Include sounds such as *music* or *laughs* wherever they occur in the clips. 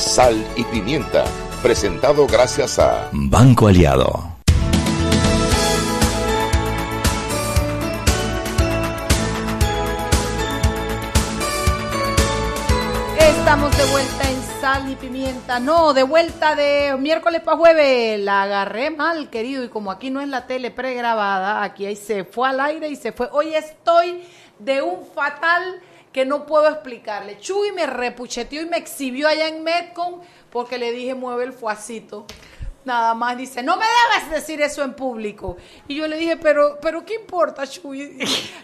Sal y Pimienta, presentado gracias a Banco Aliado. Estamos de vuelta en Sal y Pimienta. No, de vuelta de miércoles para jueves. La agarré mal, querido. Y como aquí no es la tele pregrabada, aquí ahí se fue al aire y se fue. Hoy estoy de un fatal que no puedo explicarle. Chuy me repucheteó y me exhibió allá en Metcon porque le dije mueve el fuacito. Nada más dice, no me debes decir eso en público. Y yo le dije, pero, pero ¿qué importa, Chuy?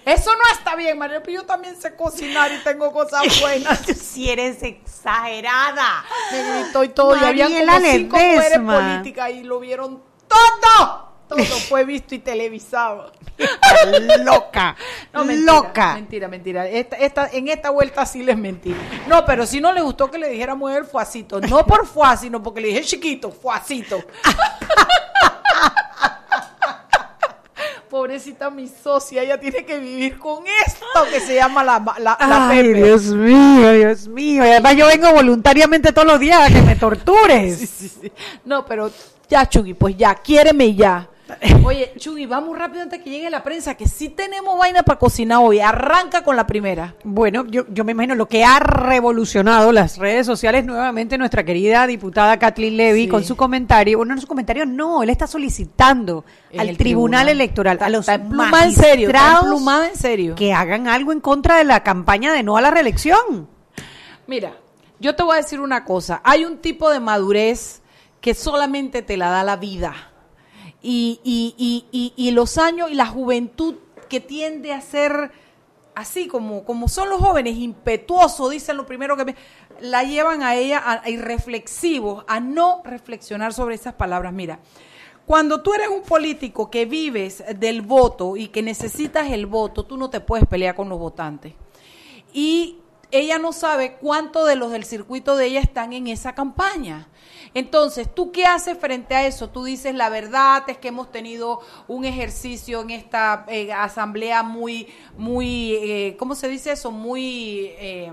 Eso no está bien, María, pero yo también sé cocinar y tengo cosas *laughs* buenas. si eres exagerada. Me gritó y todo. y había como cinco mujeres políticas y lo vieron todo. Todo fue visto y televisado. *laughs* loca. No, mentira, loca. Mentira, mentira. Esta, esta, en esta vuelta sí les mentí. No, pero si no le gustó que le dijera mujer fuacito. No por fuá, sino porque le dije chiquito, fuacito. *laughs* Pobrecita mi socia, ella tiene que vivir con esto que se llama la, la, la Ay, Pepe. Dios mío, Dios mío. Y además yo vengo voluntariamente todos los días a que me tortures. *laughs* Sí, sí, sí. No, pero ya, Chugui, pues ya, quiéreme ya. Oye, Chugui, vamos rápido antes que llegue la prensa, que sí tenemos vaina para cocinar hoy. Arranca con la primera. Bueno, yo, yo me imagino lo que ha revolucionado las redes sociales nuevamente nuestra querida diputada Kathleen Levy Sí. con su comentario. Bueno, no su comentario, no, él está solicitando En al el tribunal, tribunal. electoral, a los en serio, magistrados en serio. que hagan algo en contra de la campaña de no a la reelección. Mira, yo te voy a decir una cosa. Hay un tipo de madurez que solamente te la da la vida. Y, y, y, y, los años y la juventud que tiende a ser así como, como son los jóvenes, impetuosos, dicen lo primero que me- la llevan a ella a, a irreflexivos, a no reflexionar sobre esas palabras. Mira, cuando tú eres un político que vives del voto y que necesitas el voto, tú no te puedes pelear con los votantes y ella no sabe cuánto de los del circuito de ella están en esa campaña. Entonces, ¿tú qué haces frente a eso? Tú dices, la verdad es que hemos tenido un ejercicio en esta eh, asamblea muy, muy, eh, ¿cómo se dice eso? Muy... eh,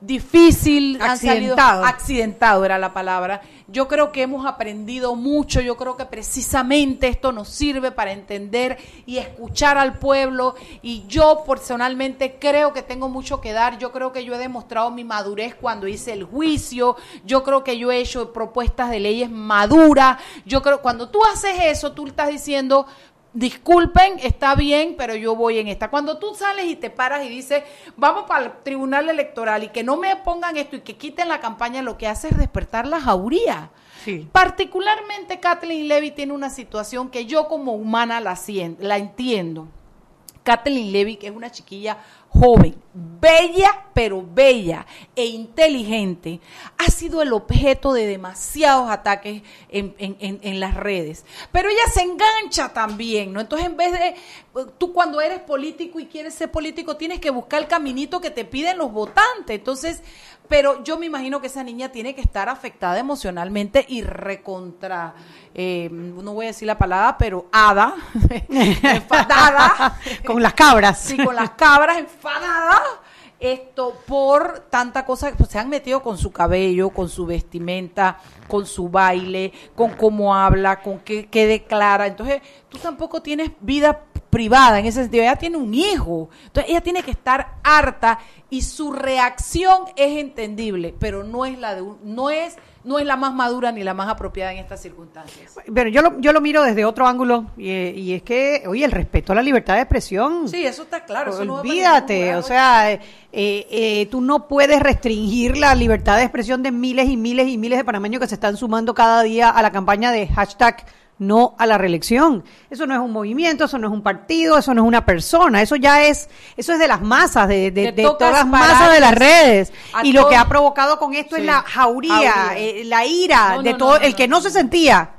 difícil, han Accidentado. accidentado era la palabra. Yo creo que hemos aprendido mucho, yo creo que precisamente esto nos sirve para entender y escuchar al pueblo y yo personalmente creo que tengo mucho que dar, yo creo que yo he demostrado mi madurez cuando hice el juicio, yo creo que yo he hecho propuestas de leyes maduras, yo creo cuando tú haces eso, tú estás diciendo disculpen, está bien, pero yo voy en esta. Cuando tú sales y te paras y dices, vamos para el tribunal electoral y que no me pongan esto y que quiten la campaña, lo que hace es despertar la jauría. Sí. Particularmente Kathleen Levy tiene una situación que yo como humana la, la entiendo. Kathleen Levy, que es una chiquilla joven, bella, pero bella e inteligente, ha sido el objeto de demasiados ataques en, en- en- en las redes. Pero ella se engancha también, ¿no? Entonces, en vez de, tú cuando eres político y quieres ser político, tienes que buscar el caminito que te piden los votantes. Entonces, pero yo me imagino que esa niña tiene que estar afectada emocionalmente y recontra, eh, no voy a decir la palabra, pero hada, *laughs* enfadada. Con las cabras. Sí, con las cabras enfadadas. Esto por tanta cosa, pues se han metido con su cabello, con su vestimenta, con su baile, con cómo habla, con qué, qué declara. Entonces, tú tampoco tienes vida privada en ese sentido. Ella tiene un hijo. Entonces, ella tiene que estar harta y su reacción es entendible, pero no es la de un- no es no es la más madura ni la más apropiada en estas circunstancias. Pero yo lo, yo lo miro desde otro ángulo y, eh, y es que, oye, el respeto a la libertad de expresión. Sí, eso está claro. eso no Olvídate, lugar, o sea, eh, eh, tú no puedes restringir la libertad de expresión de miles y miles y miles de panameños que se están sumando cada día a la campaña de hashtag no a la reelección. Eso no es un movimiento, eso no es un partido, eso no es una persona, eso ya es, eso es de las masas, de, de- de todas las masas de las redes. Y lo que ha provocado con esto Sí, es la jauría, jauría. eh, la ira No, de no, todo, no, el que no, se sentía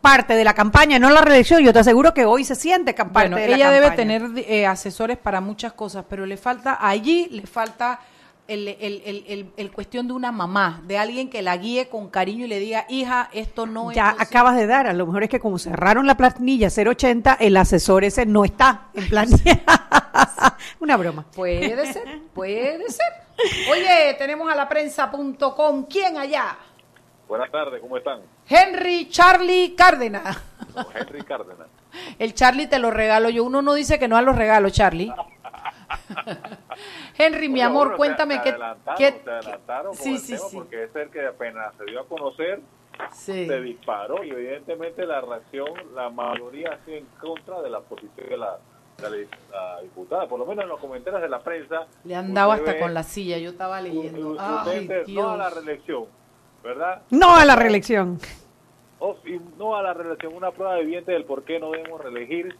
parte de la campaña, no la reelección, yo te aseguro que hoy se siente parte Bueno, de la ella debe campaña. tener eh, asesores para muchas cosas, pero le falta, allí le falta el, el, el, el- el cuestión de una mamá, de alguien que la guíe con cariño y le diga, hija, esto no es Ya posible". acabas de dar, a lo mejor es que como cerraron la planilla 080, el asesor ese no está en planilla. *laughs* Una broma. Puede ser, puede ser. Oye, tenemos a la prensa.com. ¿Quién allá? Buenas tardes, ¿cómo están? Henry Charlie Cárdenas. No, Henry Cárdenas. El Charlie te lo regalo yo. Uno no dice que no a los regalos, Charlie. *laughs* Henry, mi amor, bueno, cuéntame qué... con sí, sí, sí. porque es el que apenas se dio a conocer, Sí. se disparó y evidentemente la reacción, la mayoría ha sido en contra de la posición de la, de la, diputada, por lo menos en los comentarios de la prensa. Le han dado hasta ve- con la silla, yo estaba leyendo. u- Ay, usted no a la Dios. reelección, ¿verdad? No a la reelección. O si no a la reelección, una prueba evidente del por qué no debemos reelegir.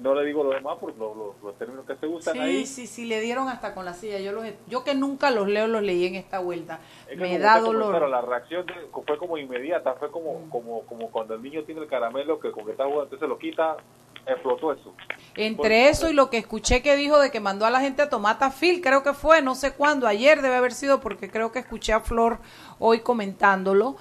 No le digo lo demás por lo- lo- los términos que se usan Sí, ahí. sí, sí, le dieron hasta con la silla. Yo los, yo que nunca los leo, los leí en esta vuelta. Es que Me da dolor. La reacción de- fue como inmediata, fue como, como, como cuando el niño tiene el caramelo que con que está jugando, entonces lo quita, explotó eso. Entre eso y lo que escuché que dijo de que mandó a la gente a tomar tafil, creo que fue, no sé cuándo, ayer debe haber sido porque creo que escuché a Flor hoy comentándolo.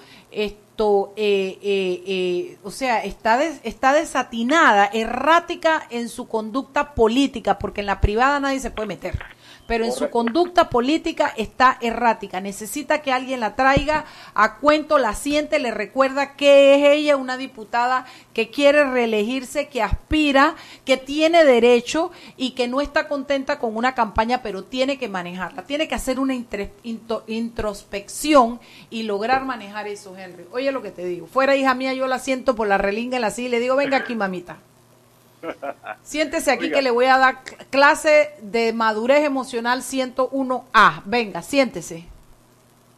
Eh, eh, eh, o sea, está, des- está desatinada, errática en su conducta política, porque en la privada nadie se puede meter. Pero en su conducta política está errática. Necesita que alguien la traiga a cuento, la siente, le recuerda que es ella una diputada que quiere reelegirse, que aspira, que tiene derecho y que no está contenta con una campaña, pero tiene que manejarla. Tiene que hacer una introspección y lograr manejar eso, Henry. Oye lo que te digo. Fuera hija mía, yo la siento por la relinga en la silla y le digo, venga aquí, mamita. Siéntese aquí Oiga. que le voy a dar cl- clase de madurez emocional 101A. Venga, siéntese.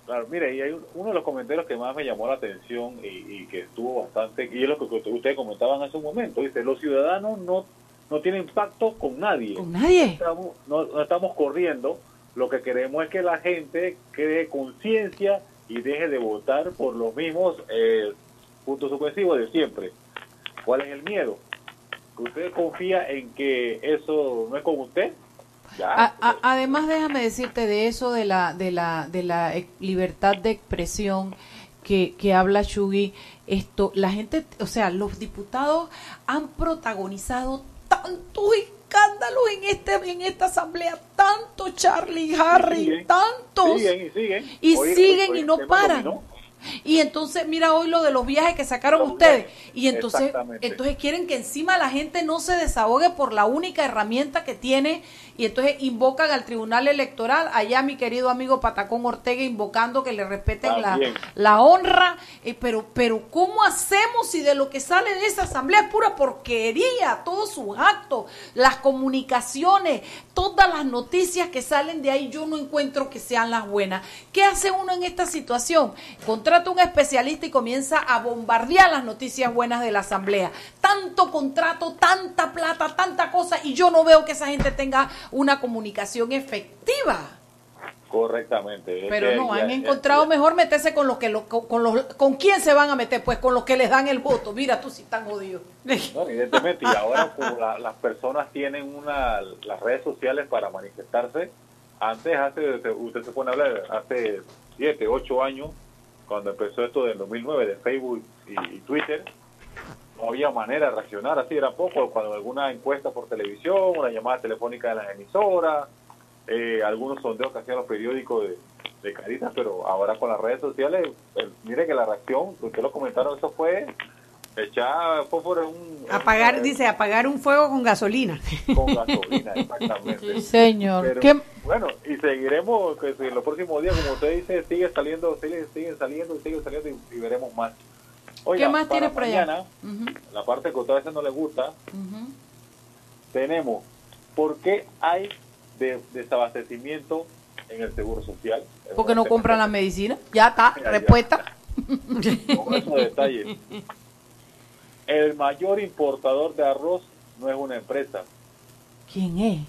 Claro, mire, y hay un- uno de los comentarios que más me llamó la atención y, y que estuvo bastante, y es lo que ustedes comentaban hace un momento, dice, los ciudadanos no, no tienen pacto con nadie. Con nadie. estamos, no, no estamos corriendo, lo que queremos es que la gente cree conciencia y deje de votar por los mismos eh, puntos suspensivos de siempre. ¿Cuál es el miedo? ¿Que usted confía en que eso no es con usted? Ya. A- a- además, déjame decirte de eso de la de la de la libertad de expresión que, que habla Shugi. Esto, la gente, o sea, los diputados han protagonizado tantos escándalos en este en esta asamblea, tanto Charlie, Harry, siguen, tantos. siguen y siguen. y siguen hoy y no paran. dominó. Y entonces, mira hoy lo de los viajes que sacaron Los ustedes. viajes, Y entonces, entonces quieren que encima la gente no se desahogue por la única herramienta que tiene. Y entonces invocan al Tribunal Electoral. Allá mi querido amigo Patacón Ortega invocando que le respeten la, la honra. Eh, pero, pero, ¿cómo hacemos si de lo que sale de esa asamblea es pura porquería? Todos sus actos, las comunicaciones, todas las noticias que salen de ahí, yo no encuentro que sean las buenas. ¿Qué hace uno en esta situación? Contrata un especialista y comienza a bombardear las noticias buenas de la asamblea. Tanto contrato, tanta plata, tanta cosa, y yo no veo que esa gente tenga una comunicación efectiva. Correctamente. Es Pero que no, han ya- encontrado ya- mejor meterse con los que lo- con, con los con quién se van a meter, pues con los que les dan el voto. Mira, tú sí están jodidos. *laughs* No, evidentemente, y ahora como la- las personas tienen una las redes sociales para manifestarse, antes, hace usted se pone a hablar, hace 7, 8 años, cuando empezó esto del 2009 de Facebook y, Twitter, no había manera de reaccionar, así era poco, cuando alguna encuesta por televisión, una llamada telefónica de las emisoras, eh, algunos sondeos que hacían los periódicos de, de caritas, pero ahora con las redes sociales, eh, mire que la reacción, usted lo comentaron, eso fue echar fósforo en un... Apagar, dice, apagar un fuego con gasolina. *laughs* con gasolina, exactamente. Sí, señor. Pero, ¿Qué- bueno, y seguiremos, que si en los próximos días, como usted dice, sigue saliendo, sigue, siguen saliendo y siguen saliendo y, y veremos más. Oiga, ¿Qué más para por allá? mañana, la parte que a usted a veces no le gusta, tenemos por qué hay de, desabastecimiento en el Seguro Social. Es Porque no compran la medicina. Ya está, *laughs* Ya, ya. respuesta. *laughs* con esos detalles. El mayor importador de arroz no es una empresa. ¿Quién es?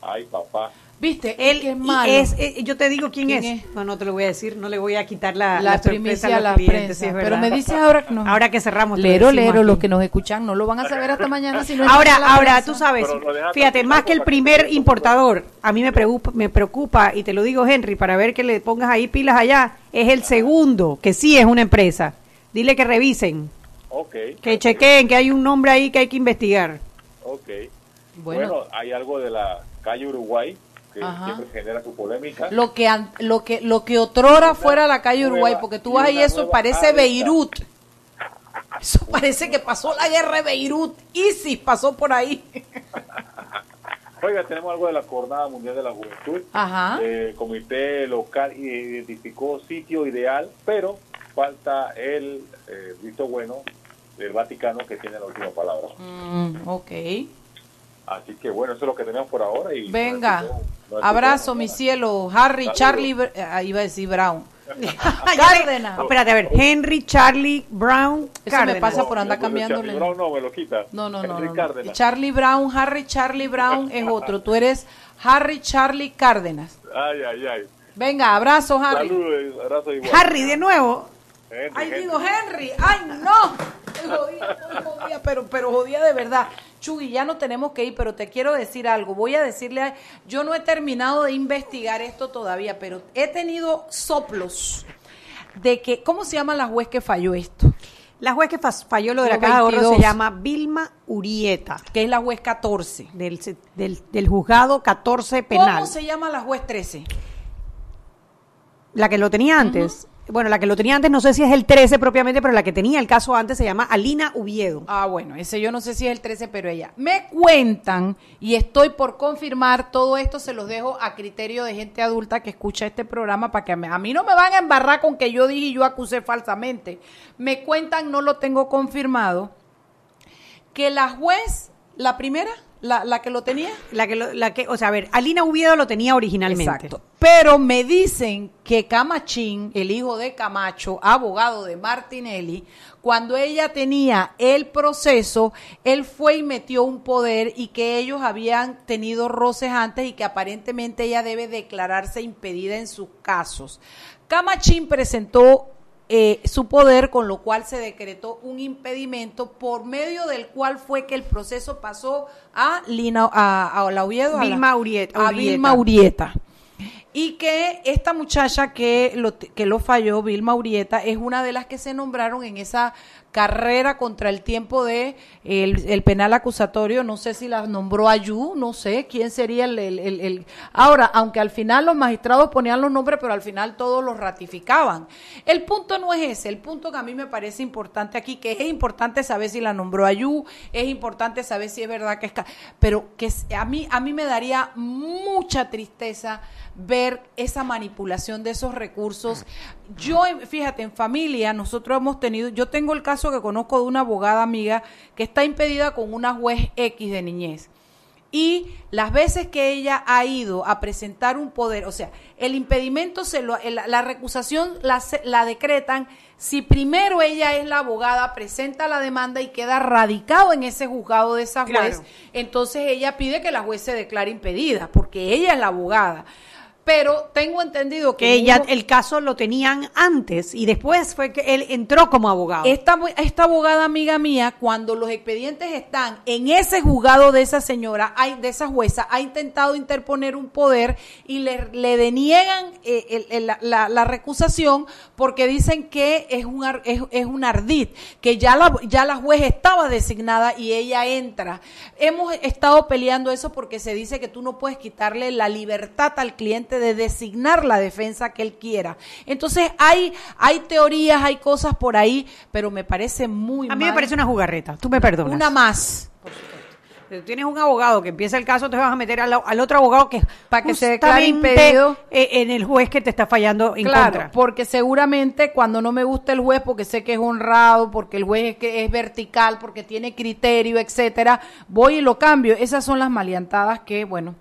Ay, papá. ¿Viste? Él Qué y malo. es, eh, yo te digo quién, ¿Quién es? es? No, no te lo voy a decir, no le voy a quitar la, la, sorpresa primicia a los la clientes, prensa. sí, es pero me dices ahora que no. Ahora que cerramos. Lero, lero, aquí. los que nos escuchan no lo van a saber hasta mañana si no Ahora, ahora, prensa. tú sabes, fíjate, más que el primer importador, a mí me preocupa, me preocupa, y te lo digo, Henry, para ver que le pongas ahí pilas allá, es el segundo, que sí es una empresa. Dile que revisen, Ok. que chequeen, que hay un nombre ahí que hay que investigar. Ok. Bueno. Bueno, hay algo de la calle Uruguay que Ajá. siempre genera su polémica. Lo que, lo que, lo que otrora Una fuera la calle nueva- Uruguay, porque tú vas ahí, eso parece. Beirut. Eso parece que pasó la guerra de Beirut. ISIS pasó por ahí. *laughs* Oiga, tenemos algo de la Jornada Mundial de la Juventud. Ajá. El comité local identificó sitio ideal, pero falta el eh, visto bueno del Vaticano que tiene la última palabra. Mm, ok. Así que bueno, eso es lo que tenemos por ahora. y Venga. no no Abrazo, mi cielo. Harry, Saludos. Charlie, ah, iba a decir Brown. *laughs* *laughs* Cárdenas. Espérate, a ver. Henry, Charlie, Brown, Eso me Cárdenas. pasa por andar No, cambiándole. No, no, me lo quita. No, no, no. Henry no, no. Cárdenas. Charlie Brown, Harry, Charlie Brown es otro. Tú eres Harry, Charlie Cárdenas. Ay, ay, ay. Venga, abrazo, Harry. Saludos, abrazo igual. Harry, de nuevo. Henry, Ay, Henry. digo Henry, ay, no. Estoy jodida, pero, pero jodida de verdad. Chugui, ya no tenemos que ir, pero te quiero decir algo. Voy a decirle, a- yo no he terminado de investigar esto todavía, pero he tenido soplos de que, ¿cómo se llama la juez que falló esto? La juez que falló lo de la caja de ahorro 22. se llama Vilma Urieta, Que es la juez 14. del, se- del, del juzgado 14 penal. ¿Cómo se llama la juez 13? La que lo tenía antes. Bueno, la que lo tenía antes no sé si es el 13 propiamente, pero la que tenía el caso antes se llama Alina Uviedo. Ah, bueno, ese yo no sé si es el 13, pero ella. Me cuentan, y estoy por confirmar, todo esto se los dejo a criterio de gente adulta que escucha este programa para que a mí, a mí no me van a embarrar con que yo dije y yo acusé falsamente. Me cuentan, no lo tengo confirmado, que la juez, la primera, la, la que lo tenía, La que, lo- la que, o sea, a ver, Alina Uviedo lo tenía originalmente. Exacto. Pero me dicen que Camachín, el hijo de Camacho, abogado de Martinelli, cuando ella tenía el proceso, él fue y metió un poder y que ellos habían tenido roces antes y que aparentemente ella debe declararse impedida en sus casos. Camachín presentó eh, su poder, con lo cual se decretó un impedimento por medio del cual fue que el proceso pasó a Lina, a, a la Oviedo, a la- Urieta- a. Vilma Urieta. Y que esta muchacha que lo, que lo falló, Vilma Urieta, es una de las que se nombraron en esa carrera contra el tiempo de el, penal acusatorio. No sé si la nombró Ayú, no sé quién sería el, el- el- Ahora, aunque al final los magistrados ponían los nombres, pero al final todos los ratificaban. El punto no es ese, el punto que a mí me parece importante aquí, que es importante saber si la nombró Ayú, es importante saber si es verdad que es... Pero que a mí, a mí me daría mucha tristeza ver esa manipulación de esos recursos. Yo, fíjate, en familia nosotros hemos tenido, yo tengo el caso que conozco de una abogada amiga que está impedida con una juez X de niñez. Y las veces que ella ha ido a presentar un poder, o sea, el impedimento, se lo, el- la recusación la, la decretan si primero ella es la abogada, presenta la demanda y queda radicado en ese juzgado de esa juez, Claro. entonces ella pide que la juez se declare impedida, porque ella es la abogada. Pero tengo entendido que Que ella, uno- el caso lo tenían antes y después fue que él entró como abogado. Esta, esta abogada amiga mía, cuando los expedientes están en ese juzgado de esa señora, hay, de esa jueza, ha intentado interponer un poder y le, le deniegan eh, el- el- la, la- recusación porque dicen que es un, es, es un ardid, que ya la, ya la juez estaba designada y ella entra. Hemos estado peleando eso porque se dice que tú no puedes quitarle la libertad al cliente de designar la defensa que él quiera. Entonces hay, hay teorías, hay cosas por ahí, pero me parece muy a mí me parece una jugarreta. Tú me perdonas. Una más. Si tú tienes un abogado que empieza el caso, te vas a meter al, al otro abogado que Pa' que se declare impedido. eh, en el juez que te está fallando en claro, contra. porque seguramente cuando no me gusta el juez, porque sé que es honrado, porque el juez es, que es vertical, porque tiene criterio, etcétera, voy y lo cambio. Esas son las maleantadas que, bueno,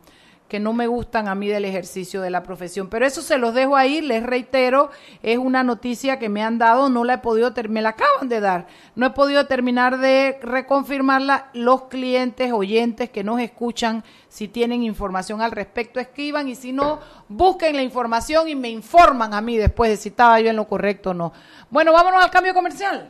que no me gustan a mí del ejercicio de la profesión. Pero eso se los dejo ahí, les reitero, es una noticia que me han dado, no la he podido, me la acaban de dar, no he podido terminar de reconfirmarla. Los clientes, oyentes que nos escuchan, si tienen información al respecto, escriban y si no, busquen la información y me informan a mí después de si estaba yo en lo correcto o no. Bueno, vámonos al cambio comercial.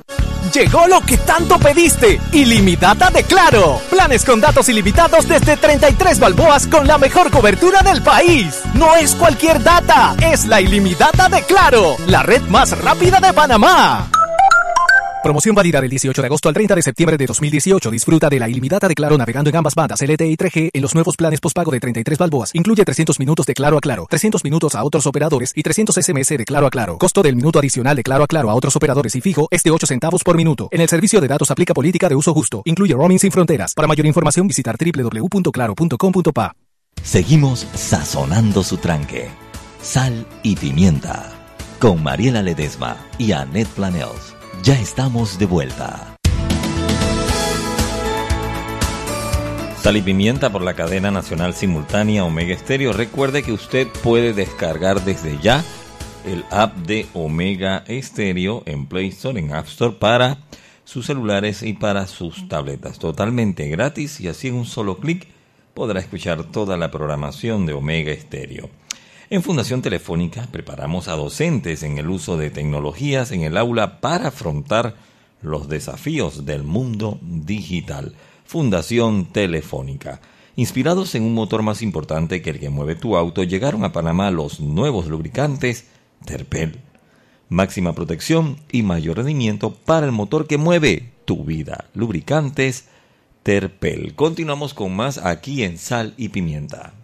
Llegó lo que tanto pediste. Ilimitada de Claro. Planes con datos ilimitados desde 33 balboas con la mejor cobertura del país. No es cualquier data, es la ilimitada de Claro, la red más rápida de Panamá. Promoción válida del 18 de agosto al 30 de septiembre de 2018. Disfruta de la ilimitada de Claro navegando en ambas bandas LTE y 3G en los nuevos planes postpago de 33 balboas. Incluye 300 minutos de Claro a Claro, 300 minutos a otros operadores y 300 SMS de Claro a Claro. Costo del minuto adicional de Claro a Claro a otros operadores y fijo es de 8 centavos por minuto. En el servicio de datos aplica política de uso justo. Incluye roaming sin fronteras. Para mayor información visitar www.claro.com.pa. Seguimos sazonando su tranque. Sal y pimienta. Con Mariela Ledesma y Annette Planels. Ya estamos de vuelta. Sal y pimienta por la cadena nacional simultánea Omega Estéreo. Recuerde que usted puede descargar desde ya el app de Omega Estéreo en Play Store, en App Store para sus celulares y para sus tabletas. Totalmente gratis y así en un solo clic podrá escuchar toda la programación de Omega Estéreo. En Fundación Telefónica preparamos a docentes en el uso de tecnologías en el aula para afrontar los desafíos del mundo digital. Fundación Telefónica. Inspirados en un motor más importante que el que mueve tu auto, llegaron a Panamá los nuevos lubricantes Terpel. Máxima protección y mayor rendimiento para el motor que mueve tu vida. Lubricantes Terpel. Continuamos con más aquí en Sal y Pimienta.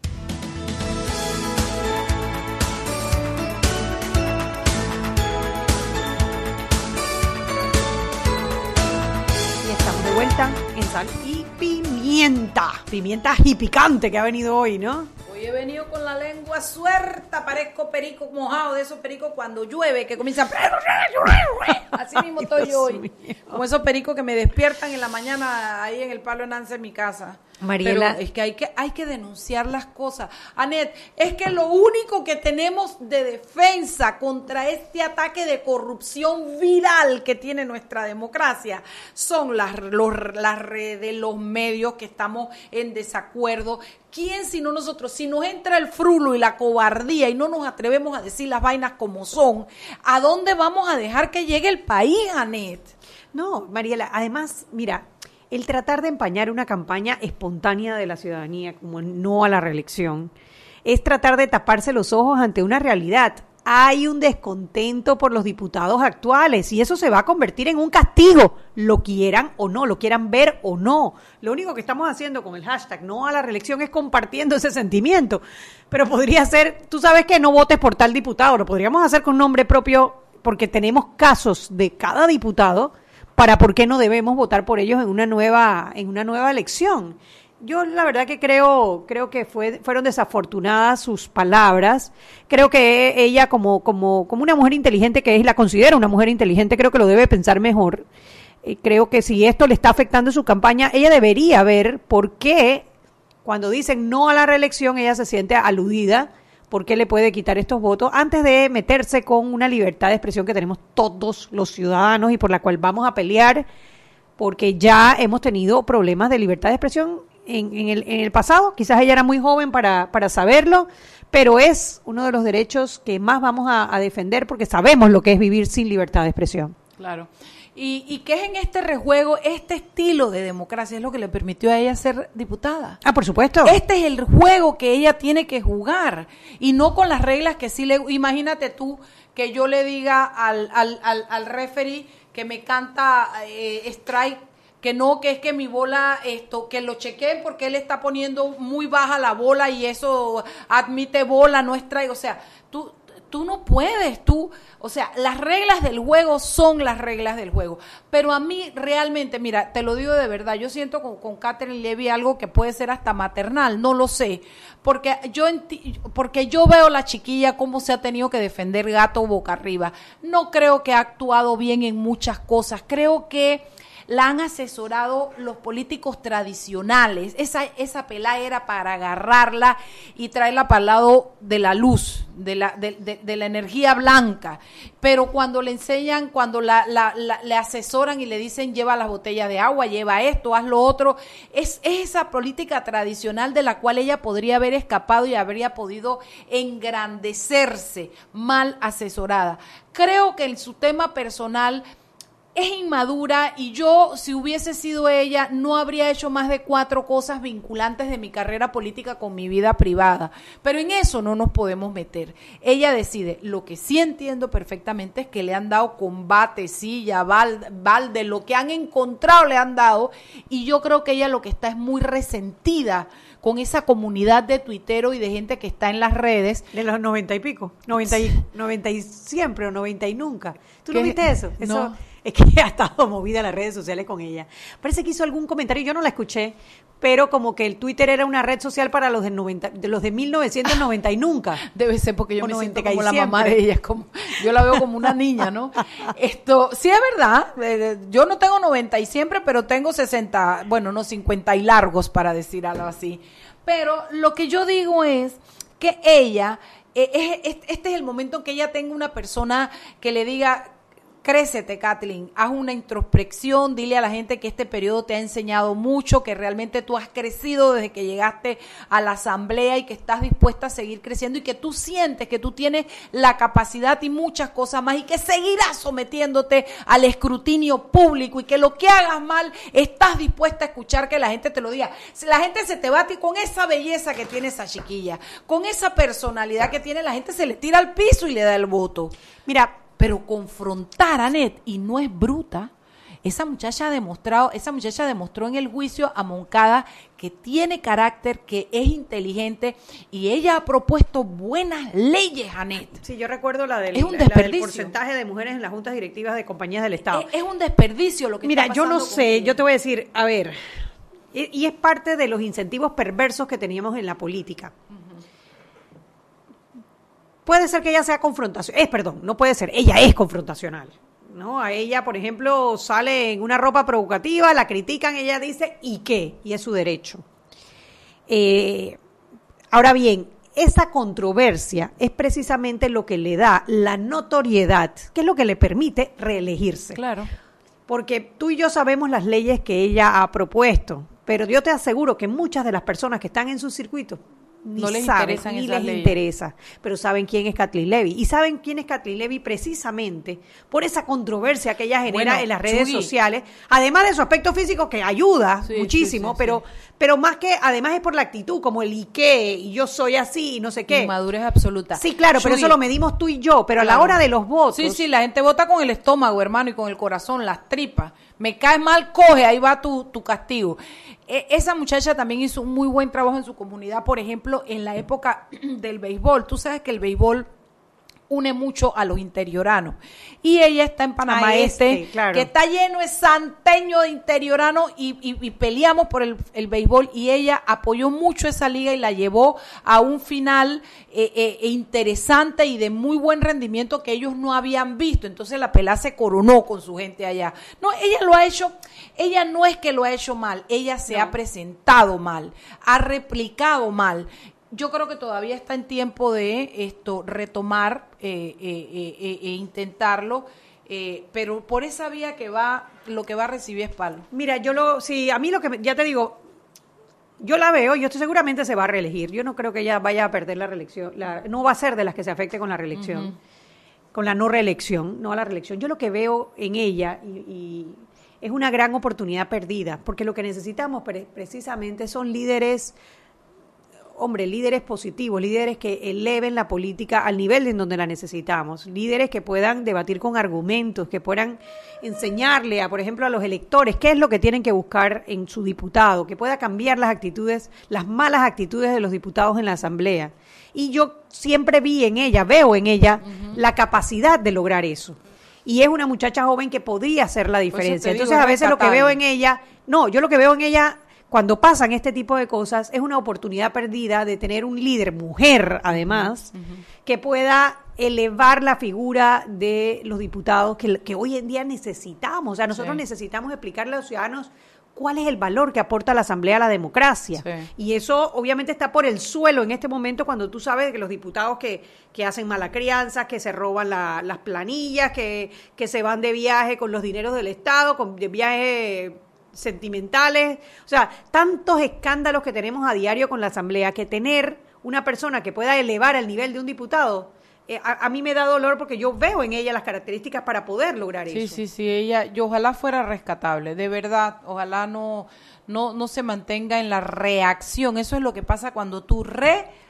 En sal y pimienta. Pimienta y picante que ha venido hoy, ¿no? Hoy he venido con la lengua suelta, parezco perico mojado de esos pericos cuando llueve, que comienzan... *laughs* Así mismo estoy Dios yo hoy. mío. Como esos pericos que me despiertan en la mañana ahí en el palo de Nance en mi casa. Mariela. Pero es que hay que hay que denunciar las cosas. Anet, es que lo único que tenemos de defensa contra este ataque de corrupción viral que tiene nuestra democracia son las, los- las redes, los medios que estamos en desacuerdo. ¿Quién sino nosotros? Si nos entra el frulo y la cobardía y no nos atrevemos a decir las vainas como son, ¿a dónde vamos a dejar que llegue el país, Anet? No, Mariela, además, mira, el tratar de empañar una campaña espontánea de la ciudadanía como no a la reelección es tratar de taparse los ojos ante una realidad. Hay un descontento por los diputados actuales y eso se va a convertir en un castigo, lo quieran o no, lo quieran ver o no. Lo único que estamos haciendo con el hashtag no a la reelección es compartiendo ese sentimiento. Pero podría ser, tú sabes que no votes por tal diputado, lo podríamos hacer con nombre propio porque tenemos casos de cada diputado para por qué no debemos votar por ellos en una nueva en una nueva elección. Yo la verdad que creo creo que fue, fueron desafortunadas sus palabras. Creo que ella como como como una mujer inteligente que es la considero una mujer inteligente, creo que lo debe pensar mejor. Eh, creo que si esto le está afectando su campaña, ella debería ver por qué cuando dicen no a la reelección ella se siente aludida por qué le puede quitar estos votos antes de meterse con una libertad de expresión que tenemos todos los ciudadanos y por la cual vamos a pelear porque ya hemos tenido problemas de libertad de expresión en, en el, en el pasado. Quizás ella era muy joven para, para saberlo, pero es uno de los derechos que más vamos a, a defender porque sabemos lo que es vivir sin libertad de expresión. Claro. Y, y que es en este rejuego, este estilo de democracia es lo que le permitió a ella ser diputada. Ah, por supuesto. Este es el juego que ella tiene que jugar y no con las reglas que sí le... Imagínate tú que yo le diga al, al, al, al referee que me canta eh, strike que no, que es que mi bola, esto, que lo chequeen porque él está poniendo muy baja la bola y eso admite bola, no strike. O sea, tú, tú no puedes tú, o sea, las reglas del juego son las reglas del juego. Pero a mí realmente, mira, te lo digo de verdad, yo siento con, con Catherine Levy algo que puede ser hasta maternal, no lo sé, porque yo, porque yo veo la chiquilla cómo se ha tenido que defender gato boca arriba. No creo que ha actuado bien en muchas cosas, creo que la han asesorado los políticos tradicionales. Esa, esa era para agarrarla y traerla para el lado de la luz, de la, de, la energía blanca. Pero cuando le enseñan, cuando la- la- le asesoran y le dicen lleva las botellas de agua, lleva esto, haz lo otro, es, es esa política tradicional de la cual ella podría haber escapado y habría podido engrandecerse mal asesorada. Creo que en su tema personal es inmadura y yo, si hubiese sido ella, no habría hecho más de cuatro cosas vinculantes de mi carrera política con mi vida privada. Pero en eso no nos podemos meter. Ella decide. Lo que sí entiendo perfectamente es que le han dado combate, silla, bal- balde, lo que han encontrado le han dado. Y yo creo que ella lo que está es muy resentida con esa comunidad de tuiteros y de gente que está en las redes. De los noventa y pico. Noventa y, noventa y siempre o noventa y nunca. ¿Tú no viste eso? Eso No. Es que *laughs* ha estado movida las redes sociales con ella. Parece que hizo algún comentario, yo no la escuché, pero como que el Twitter era una red social para los de, 90, de los de 1990 y *laughs* nunca. Debe ser porque yo O me siento 90 y como la mamá de ella, como, yo la veo como una niña, ¿no? *laughs* Esto, sí es verdad, eh, yo no tengo 90 y siempre, pero tengo 60, bueno, no 50 y largos para decir algo así. Pero lo que yo digo es que ella, eh, es- es- este es el momento en que ella tenga una persona que le diga, Crécete, Kathleen, haz una introspección, dile a la gente que este periodo te ha enseñado mucho, que realmente tú has crecido desde que llegaste a la asamblea y que estás dispuesta a seguir creciendo y que tú sientes que tú tienes la capacidad y muchas cosas más y que seguirás sometiéndote al escrutinio público y que lo que hagas mal estás dispuesta a escuchar que la gente te lo diga. La gente se te bate con esa belleza que tiene esa chiquilla, con esa personalidad que tiene, la gente se le tira al piso y le da el voto. Mira, Pero confrontar a Net y no es bruta. Esa muchacha ha demostrado, esa muchacha demostró en el juicio a Moncada que tiene carácter, que es inteligente y ella ha propuesto buenas leyes, Anet. sí, yo recuerdo la del, Es un la del porcentaje de mujeres en las juntas directivas de compañías del Estado. Es, es un desperdicio lo que Mira, está yo no sé, yo te voy a decir, a ver, y, y es parte de los incentivos perversos que teníamos en la política. Puede ser que ella sea confrontacional, es, perdón, no puede ser, ella es confrontacional. ¿No? A ella, por ejemplo, sale en una ropa provocativa, la critican, ella dice, ¿y qué? Y es su derecho. Eh, ahora bien, esa controversia es precisamente lo que le da la notoriedad, que es lo que le permite reelegirse. Claro. Porque tú y yo sabemos las leyes que ella ha propuesto, pero yo te aseguro que muchas de las personas que están en su circuito ni No les saben, ni esas les leyes. interesa, pero saben quién es Kathleen Levy. Y saben quién es Kathleen Levy precisamente por esa controversia que ella genera Bueno, en las redes Chuy. sociales, además de su aspecto físico que ayuda Sí, muchísimo, sí, sí, pero, pero más que, además es por la actitud, como el y qué, y yo soy así, y no sé qué. Inmadurez absoluta. Sí, claro, pero eso lo medimos tú y yo, pero a la hora de los votos. Sí, sí, la gente vota con el estómago, hermano, y con el corazón, las tripas. Me caes mal, coge, ahí va tu, tu castigo. E- esa muchacha también hizo un muy buen trabajo en su comunidad, por ejemplo, en la época *clears throat* del béisbol. Tú sabes que el béisbol une mucho a los interioranos. Y ella está en Panamá A este, Este, claro. que está lleno de santeño de interiorano y, y- y peleamos por el, el béisbol y ella apoyó mucho esa liga y la llevó a un final eh, eh, eh, interesante y de muy buen rendimiento que ellos no habían visto. Entonces la pelá se coronó con su gente allá. No, ella lo ha hecho, ella no es que lo ha hecho mal, ella se ha presentado mal, ha replicado mal. Yo creo que todavía está en tiempo de esto retomar eh, eh, eh, eh, e intentarlo, eh, pero por esa vía que va, lo que va a recibir es palo. Mira, yo lo, sí, a mí lo que, ya te digo, yo la veo, yo estoy seguramente se va a reelegir. Yo no creo que ella vaya a perder la reelección, la- no va a ser de las que se afecte con la reelección, con la no reelección, no a la reelección. Yo lo que veo en ella y, y es una gran oportunidad perdida, porque lo que necesitamos pre- precisamente son líderes hombre, líderes positivos, líderes que eleven la política al nivel en donde la necesitamos, líderes que puedan debatir con argumentos, que puedan enseñarle a, por ejemplo, a los electores qué es lo que tienen que buscar en su diputado, que pueda cambiar las actitudes, las malas actitudes de los diputados en la Asamblea. Y yo siempre vi en ella, veo en ella la capacidad de lograr eso. Y es una muchacha joven que podría hacer la diferencia. digo, Entonces, a veces lo que veo en ella, no, yo lo que veo en ella cuando pasan este tipo de cosas es una oportunidad perdida de tener un líder, mujer además, que pueda elevar la figura de los diputados que, que hoy en día necesitamos. O sea, nosotros Sí. necesitamos explicarle a los ciudadanos cuál es el valor que aporta la Asamblea a la democracia. Sí. Y eso obviamente está por el suelo en este momento cuando tú sabes que los diputados que, que hacen mala crianza, que se roban la- las planillas, que, que se van de viaje con los dineros del Estado, con de viajes sentimentales, o sea, tantos escándalos que tenemos a diario con la Asamblea, que tener una persona que pueda elevar el nivel de un diputado, eh, a, a mí me da dolor porque yo veo en ella las características para poder lograr Sí, eso. sí, sí, ella, yo ojalá fuera rescatable, de verdad, ojalá no, no, no se mantenga en la reacción. Eso es lo que pasa cuando tú reaccionas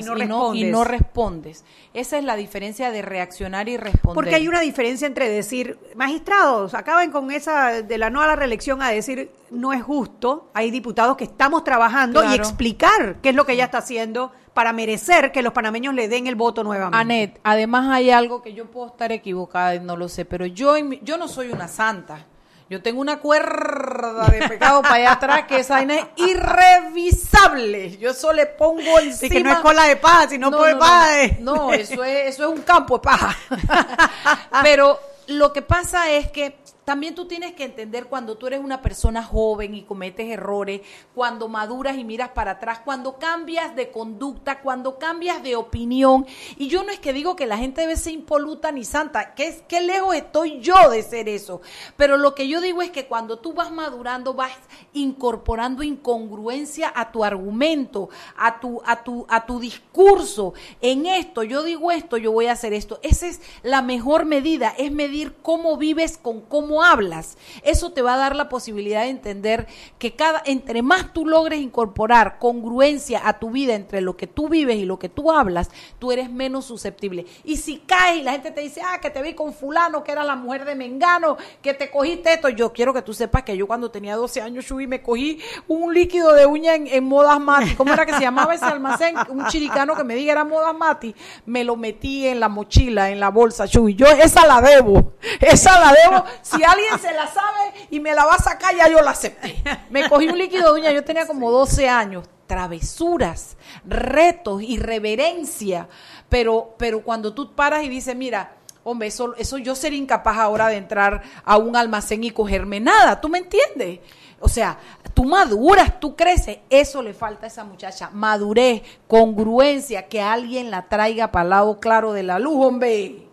Y y no no, y no, respondes. Esa es la diferencia de reaccionar y responder. Porque hay una diferencia entre decir, magistrados, acaben con esa de la no a la reelección a decir no es justo. Hay diputados que estamos trabajando y explicar qué es lo que ella está haciendo para merecer que los panameños le den el voto nuevamente. Anet, además hay algo que yo puedo estar equivocada y no lo sé, pero yo, yo no soy una santa. Yo tengo una cuerda de pecado para allá atrás que esa vaina es irrevisable. Yo eso le pongo encima. Sí, que no es cola de paja, sino por no, paja de- no, eso es, eso es un campo de paja. *laughs* Pero lo que pasa es que también tú tienes que entender cuando tú eres una persona joven y cometes errores, cuando maduras y miras para atrás, cuando cambias de conducta, cuando cambias de opinión. Y yo no es que digo que la gente debe ser impoluta ni santa, que es que lejos estoy yo de ser eso. Pero lo que yo digo es que cuando tú vas madurando, vas incorporando incongruencia a tu argumento, a tu, a tu, a tu discurso. En esto, yo digo esto, yo voy a hacer esto. Esa es la mejor medida, es medir cómo vives con cómo hablas. Eso te va a dar la posibilidad de entender que cada, entre más tú logres incorporar congruencia a tu vida entre lo que tú vives y lo que tú hablas, tú eres menos susceptible. Y si caes y la gente te dice, ah, que te vi con fulano, que era la mujer de Mengano, que te cogiste esto, yo quiero que tú sepas que yo cuando tenía 12 años, Shubi, me cogí un líquido de uña en, en Modas Mati. ¿Cómo era que se llamaba ese almacén? Un chiricano que me diga era Modas Mati. Me lo metí en la mochila, en la bolsa, Shubi. Yo esa la debo. Esa la debo. Si alguien se la sabe y me la va a sacar, ya yo la acepté. Me cogí un líquido de uña, yo tenía como 12 años. Travesuras, retos, irreverencia. Pero, pero cuando tú paras y dices, mira, hombre, eso, eso yo sería incapaz ahora de entrar a un almacén y cogerme nada. ¿Tú me entiendes? O sea, tú maduras, tú creces. Eso le falta a esa muchacha. Madurez, congruencia, que alguien la traiga para el lado claro de la luz, hombre.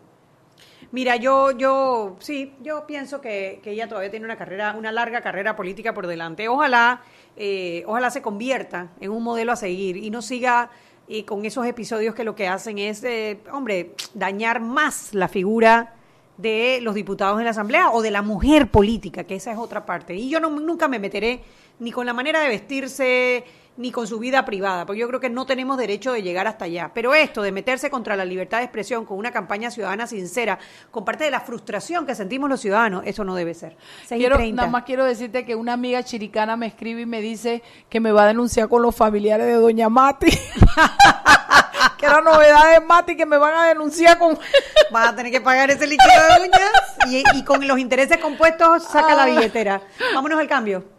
Mira, yo, yo, sí, yo pienso que, que ella todavía tiene una carrera, una larga carrera política por delante. Ojalá, eh, ojalá se convierta en un modelo a seguir y no siga eh, con esos episodios que lo que hacen es, eh, hombre, dañar más la figura de los diputados en la Asamblea o de la mujer política, que esa es otra parte. Y yo no, nunca me meteré ni con la manera de vestirse, ni con su vida privada, porque yo creo que no tenemos derecho de llegar hasta allá. Pero esto de meterse contra la libertad de expresión con una campaña ciudadana sincera, con parte de la frustración que sentimos los ciudadanos, eso no debe ser. Seis y Quiero, treinta. nada más quiero decirte que una amiga chiricana me escribe y me dice que me va a denunciar con los familiares de Doña Mati. *laughs* que era novedad de Mati que me van a denunciar con... *laughs* Vas a tener que pagar ese líquido de uñas y, y con los intereses compuestos saca la billetera. Vámonos al cambio.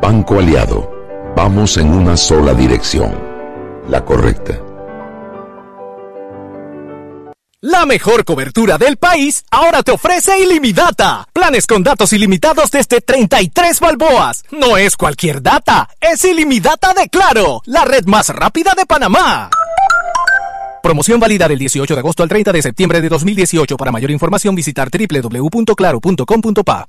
Banco Aliado, vamos en una sola dirección, la correcta. La mejor cobertura del país ahora te ofrece Illimidata. Planes con datos ilimitados desde 33 balboas. No es cualquier data, es Illimidata de Claro, la red más rápida de Panamá. Promoción válida del 18 de agosto al 30 de septiembre de 2018. Para mayor información visitar www.claro.com.pa.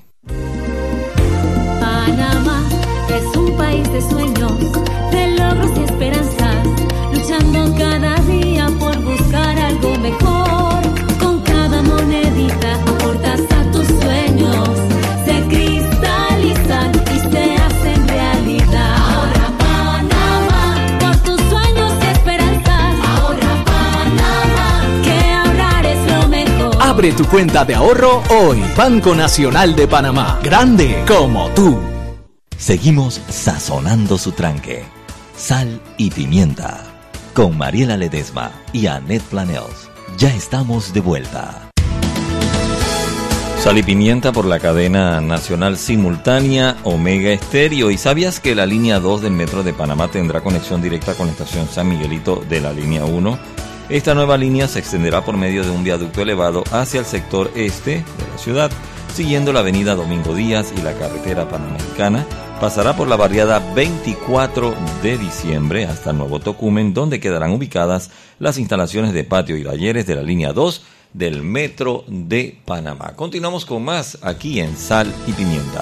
Abre tu cuenta de ahorro hoy. Banco Nacional de Panamá. Grande como tú. Seguimos sazonando su tranque. Sal y pimienta. Con Mariela Ledesma y Annette Planels. Ya estamos de vuelta. Sal y pimienta por la cadena nacional simultánea Omega Estéreo. ¿Y sabías que la línea 2 del metro de Panamá tendrá conexión directa con la estación San Miguelito de la línea 1? Esta nueva línea se extenderá por medio de un viaducto elevado hacia el sector este de la ciudad, siguiendo la avenida Domingo Díaz y la carretera panamericana. Pasará por la barriada 24 de diciembre hasta Nuevo Tocumen, donde quedarán ubicadas las instalaciones de patio y talleres de la línea 2 del Metro de Panamá. Continuamos con más aquí en Sal y Pimienta.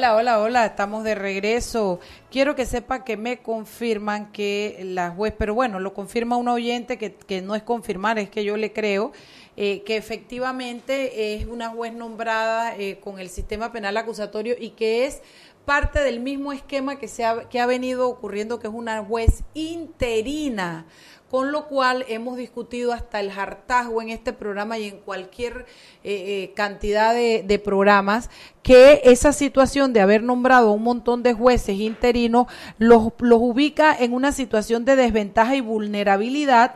Hola, hola, hola, estamos de regreso. Quiero que sepa que me confirman que la juez, pero bueno, lo confirma un oyente que, que no es confirmar, es que yo le creo, eh, que efectivamente es una juez nombrada eh, con el sistema penal acusatorio y que es parte del mismo esquema que, se ha, que ha venido ocurriendo, que es una juez interina con lo cual hemos discutido hasta el hartazgo en este programa y en cualquier eh, eh, cantidad de, programas, que esa situación de haber nombrado un montón de jueces interinos los, los ubica en una situación de desventaja y vulnerabilidad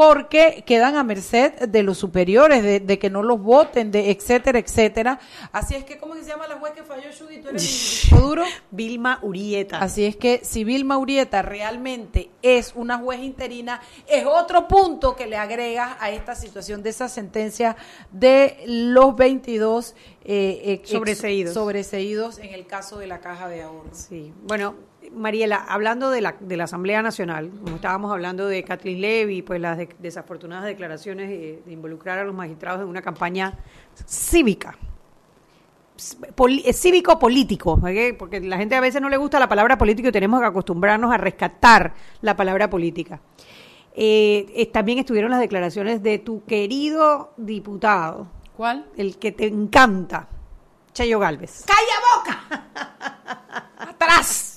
porque quedan a merced de los superiores, de, de, que no los voten, de etcétera, etcétera. Así es que, ¿cómo se llama la juez que falló, Judy? ¿Tú eres *laughs* duro? Vilma Urieta. Así es que si Vilma Urieta realmente es una juez interina, es otro punto que le agrega a esta situación de esa sentencia de los 22 eh, sobreseídos. sobreseídos en el caso de la caja de ahorro. Sí, bueno, Mariela, hablando de la, de la Asamblea Nacional, como estábamos hablando de Kathleen Levy, pues las de, desafortunadas declaraciones de, de, involucrar a los magistrados en una campaña cívica, poli, cívico-político, ¿okay? porque la gente a veces no le gusta la palabra político y tenemos que acostumbrarnos a rescatar la palabra política. Eh, eh, también estuvieron las declaraciones de tu querido diputado. ¿Cuál? El que te encanta, Chayo Galvez. ¡Calla boca! *laughs* ¡Atrás!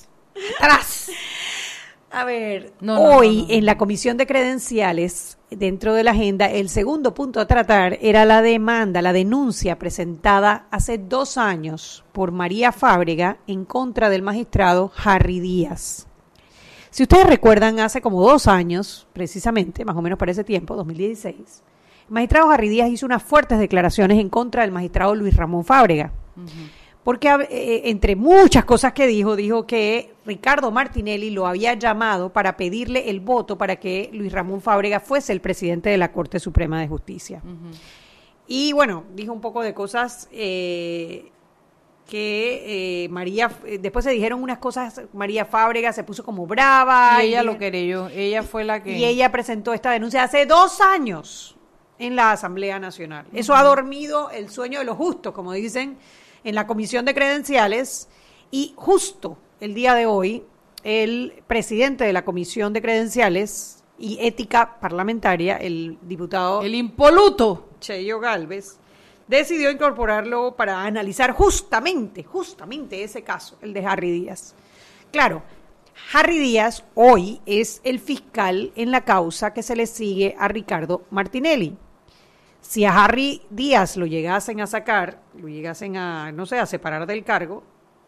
A ver, no, no, hoy no, en la comisión de credenciales, dentro de la agenda, el segundo punto a tratar era la demanda, la denuncia presentada hace dos años por María Fábrega en contra del magistrado Harry Díaz. Si ustedes recuerdan, hace como dos años, precisamente, más o menos para ese tiempo, 2016, el magistrado Harry Díaz hizo unas fuertes declaraciones en contra del magistrado Luis Ramón Fábrega. Uh -huh porque eh, entre muchas cosas que dijo, dijo que Ricardo Martinelli lo había llamado para pedirle el voto para que Luis Ramón Fábrega fuese el presidente de la Corte Suprema de Justicia. Uh -huh. Y bueno, dijo un poco de cosas eh, que eh, María, después se dijeron unas cosas, María Fábrega se puso como brava. Y ella y, lo quereyó, ella fue la que... Y ella presentó esta denuncia hace dos años en la Asamblea Nacional. Uh -huh. Eso ha dormido el sueño de los justos, como dicen en la comisión de credenciales y justo el día de hoy el presidente de la comisión de credenciales y ética parlamentaria, el diputado... El impoluto. Cheyo Galvez, decidió incorporarlo para analizar justamente, justamente ese caso, el de Harry Díaz. Claro, Harry Díaz hoy es el fiscal en la causa que se le sigue a Ricardo Martinelli si a Harry Díaz lo llegasen a sacar, lo llegasen a, no sé, a separar del cargo,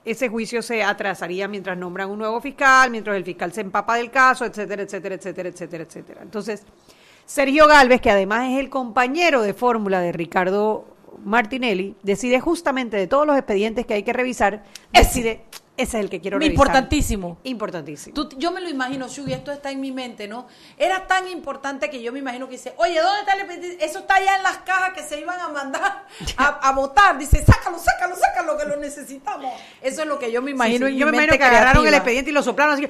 ese juicio se atrasaría mientras nombran un nuevo fiscal, mientras el fiscal se empapa del caso, etcétera, etcétera, etcétera, etcétera, etcétera. Entonces, Sergio Galvez, que además es el compañero de fórmula de Ricardo Martinelli decide justamente de todos los expedientes que hay que revisar, decide, ese es el que quiero revisar. Importantísimo. Importantísimo. Tú- yo me lo imagino, Shugi, esto está en mi mente, ¿no? Era tan importante que yo me imagino que dice, oye, ¿dónde está el expediente? Eso está allá en las cajas que se iban a mandar *laughs* a, a votar. Dice, sácalo, sácalo, sácalo, que lo necesitamos. Eso es lo que yo me imagino Sí, sí, en yo mi me mente imagino que agarraron el creativa. expediente y lo soplaron así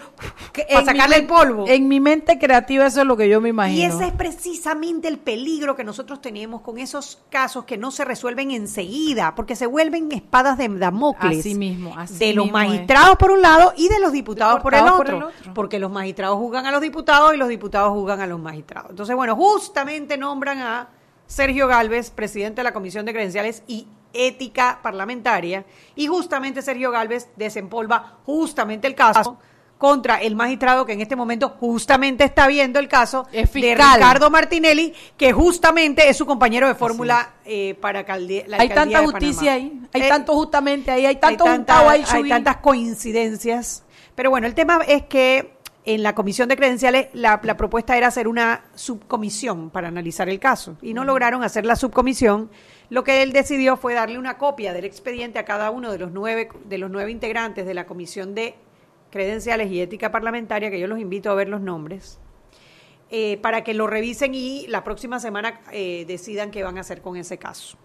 Que para sacarle el polvo. En mi mente creativa eso es lo que yo me imagino. Y ese es precisamente el peligro que nosotros tenemos con esos casos que no se resuelven enseguida, porque se vuelven espadas de Damocles. Así mismo, así de los mismo. Magistrados por un lado y de los diputados por el, por otro. Porque los magistrados juzgan a los diputados y los diputados juzgan a los magistrados. Entonces, bueno, justamente nombran a Sergio Galvez, presidente de la Comisión de Credenciales y Ética Parlamentaria, y justamente Sergio Galvez desempolva justamente el caso contra el magistrado que en este momento justamente está viendo el caso Es de. Ricardo Martinelli, que justamente es su compañero de fórmula eh, para alcaldía, la hay alcaldía tanta de justicia ahí, hay Eh, tanto justamente ahí, hay tanto hay, tanta- ahí, hay tantas coincidencias. Pero bueno, el tema es que en la comisión de credenciales la, la propuesta era hacer una subcomisión para analizar el caso y no lograron hacer la subcomisión. Lo que él decidió fue darle una copia del expediente a cada uno de los nueve, de los nueve integrantes de la comisión de credenciales y ética parlamentaria, que yo los invito a ver los nombres, eh, para que lo revisen y la próxima semana eh, decidan qué van a hacer con ese caso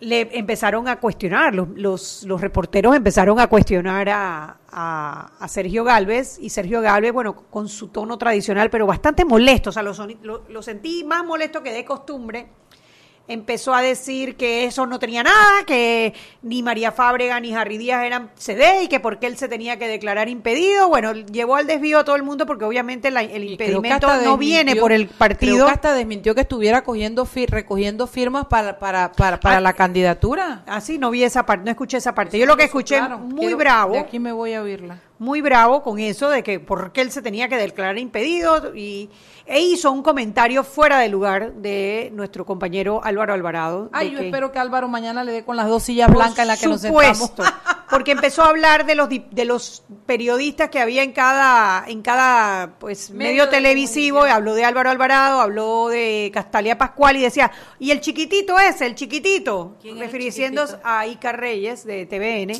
le empezaron a cuestionar, los, los, reporteros empezaron a cuestionar a, a- Sergio Galvez y Sergio Galvez, bueno, con su tono tradicional, pero bastante molesto, o sea, lo, lo- lo sentí más molesto que de costumbre. Empezó a decir que eso no tenía nada, que ni María Fábrega ni Harry Díaz eran CD y que por qué él se tenía que declarar impedido. Bueno, llevó al desvío a todo el mundo porque obviamente la- el creo impedimento no viene por el Creo partido. que hasta desmintió que estuviera cogiendo fir- recogiendo firmas para, para, para, para Ah, la candidatura. Así no vi esa parte, no escuché esa parte. Yo lo que escuché Claro, muy quiero- bravo, De aquí me voy a oírla. muy bravo con eso de que por qué él se tenía que declarar impedido y e hizo un comentario fuera de lugar de nuestro compañero Álvaro Alvarado. de Ay, yo que- espero que Álvaro mañana le dé con las dos sillas blancas en las que nos sentamos. supuesto, *laughs* porque empezó a hablar de los de los periodistas que había en cada en cada pues Medio medio, de televisivo, comunicación. habló de Álvaro Alvarado, habló de Castalia Pascual y decía, "Y el chiquitito ese, el chiquitito", ¿Quién es refiriéndose a Ica Reyes de TVN.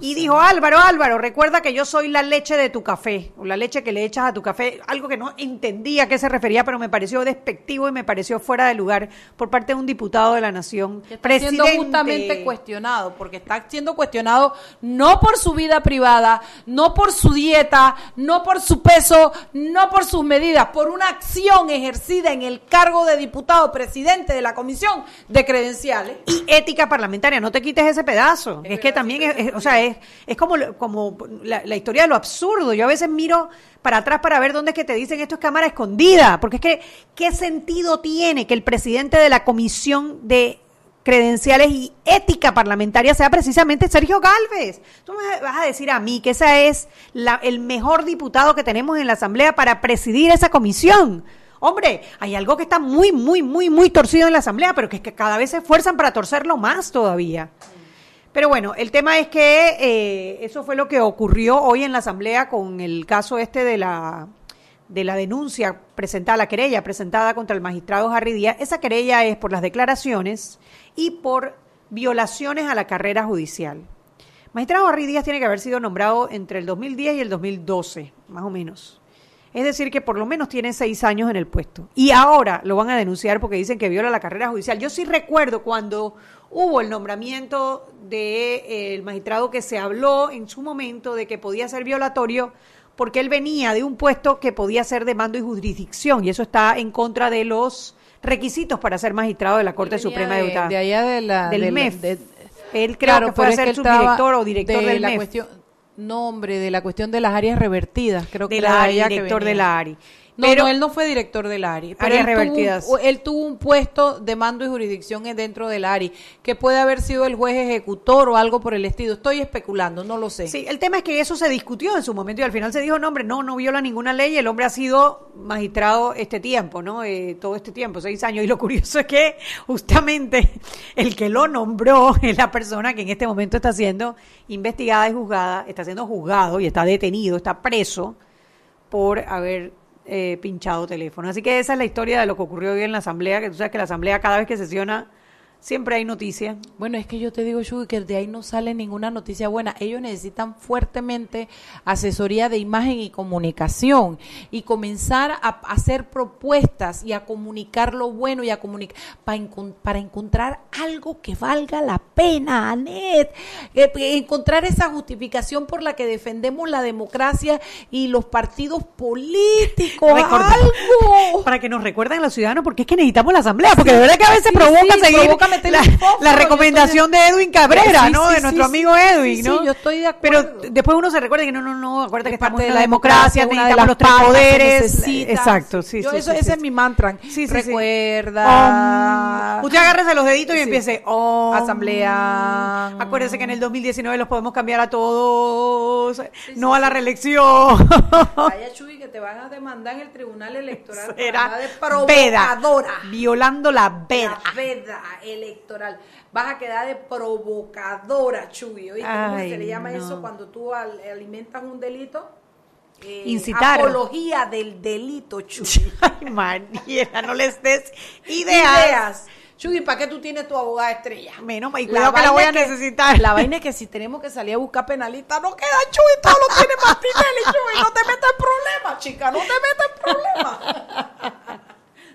Y dijo, Álvaro, Álvaro, recuerda que yo soy la leche de tu café, o la leche que le echas a tu café, algo que no entendía a qué se refería, pero me pareció despectivo y me pareció fuera de lugar por parte de un diputado de la Nación. Que está siendo presidente. justamente cuestionado, porque está siendo cuestionado no por su vida privada, no por su dieta, no por su peso, no por sus medidas, por una acción ejercida en el cargo de diputado presidente de la Comisión de Credenciales. y ética parlamentaria, no te quites ese pedazo. Es, que también, es, es- o sea, es, es como, como la, la historia de lo absurdo. Yo a veces miro para atrás para ver dónde es que te dicen esto es cámara escondida, porque es que, ¿qué sentido tiene que el presidente de la Comisión de credenciales y ética parlamentaria sea precisamente Sergio Galvez. Tú me vas a decir a mí que ese es la- el mejor diputado que tenemos en la Asamblea para presidir esa comisión. Hombre, hay algo que está muy, muy, muy, muy torcido en la Asamblea, pero que es que cada vez se esfuerzan para torcerlo más todavía. Pero bueno, el tema es que eh, eso fue lo que ocurrió hoy en la Asamblea con el caso este de la de la denuncia presentada, la querella presentada contra el magistrado Harry Díaz. Esa querella es por las declaraciones y por violaciones a la carrera judicial. Magistrado Harry Díaz tiene que haber sido nombrado entre el 2010 y el 2012, más o menos. Es decir, que por lo menos tiene seis años en el puesto. Y ahora lo van a denunciar porque dicen que viola la carrera judicial. Yo sí recuerdo cuando hubo el nombramiento del magistrado que se habló en su momento de que podía ser violatorio porque él venía de un puesto que podía ser de mando y jurisdicción y eso está en contra de los requisitos para ser magistrado de la Corte Suprema de, de Utah. de allá de la, Del de MEF. de- Él creo Claro, que fue a ser subdirector o director de del la MEF. cuestión, de la cuestión de las áreas revertidas, creo que de la de que director de la ARI. No, Pero- no, él no fue director del ARI, pero Áreas él tuvo, revertidas. un, él tuvo un puesto de mando y jurisdicción dentro del ARI, que puede haber sido el juez ejecutor o algo por el estilo. Estoy especulando, no lo sé. Sí, el tema es que eso se discutió en su momento y al final se dijo, no, hombre, no, no viola ninguna ley, el hombre ha sido magistrado este tiempo, ¿no? Eh, todo este tiempo, seis años. Y lo curioso es que justamente el que lo nombró es la persona que en este momento está siendo investigada y juzgada, está siendo juzgado y está detenido, está preso por haber eh, pinchado teléfono. Así que esa es la historia de lo que ocurrió hoy en la asamblea, que tú sabes que la asamblea cada vez que sesiona siempre hay noticia. Bueno, es que yo te digo, Shugi, que de ahí no sale ninguna noticia buena. Ellos necesitan fuertemente asesoría de imagen y comunicación y comenzar a hacer propuestas y a comunicar lo bueno y a comunicar para, para encontrar algo que valga la pena, Anet. Eh, encontrar esa justificación por la que defendemos la democracia y los partidos políticos. *laughs* algo. Para que nos recuerden a los ciudadanos, porque es que necesitamos la asamblea, porque de verdad que a veces provoca seguir la, recomendación de Edwin Cabrera, ¿no? de nuestro amigo Edwin, ¿no? yo estoy de acuerdo. Pero después uno se recuerda que no, no, no, acuérdate que estamos de la democracia, necesitamos los tres poderes. Exacto, sí, yo, eso, Ese es mi mantra. Sí, Recuerda. usted agárrese los deditos y empiece. Asamblea. Acuérdese que en el 2019 los podemos cambiar a todos. no a la reelección. *laughs* Vaya Chuy, que te van a demandar en el Tribunal Electoral. Era de provocadora. Violando la veda. La veda electoral. Vas a quedar de provocadora, Chuy. ¿Oíste cómo se le llama eso cuando tú alimentas un delito? Eh, Incitar. Apología del delito, Chuy. *laughs* Ay, Mariela, no les des ideas. ideas. Chuy, ¿para qué tú tienes tu abogada estrella? Menos, y cuidado la que la voy a necesitar. La vaina es que si tenemos que salir a buscar penalistas, no queda Chuy, todo lo tiene Martinelli, Chuy. No te metas en problemas, chica, no te metas en problemas. *laughs*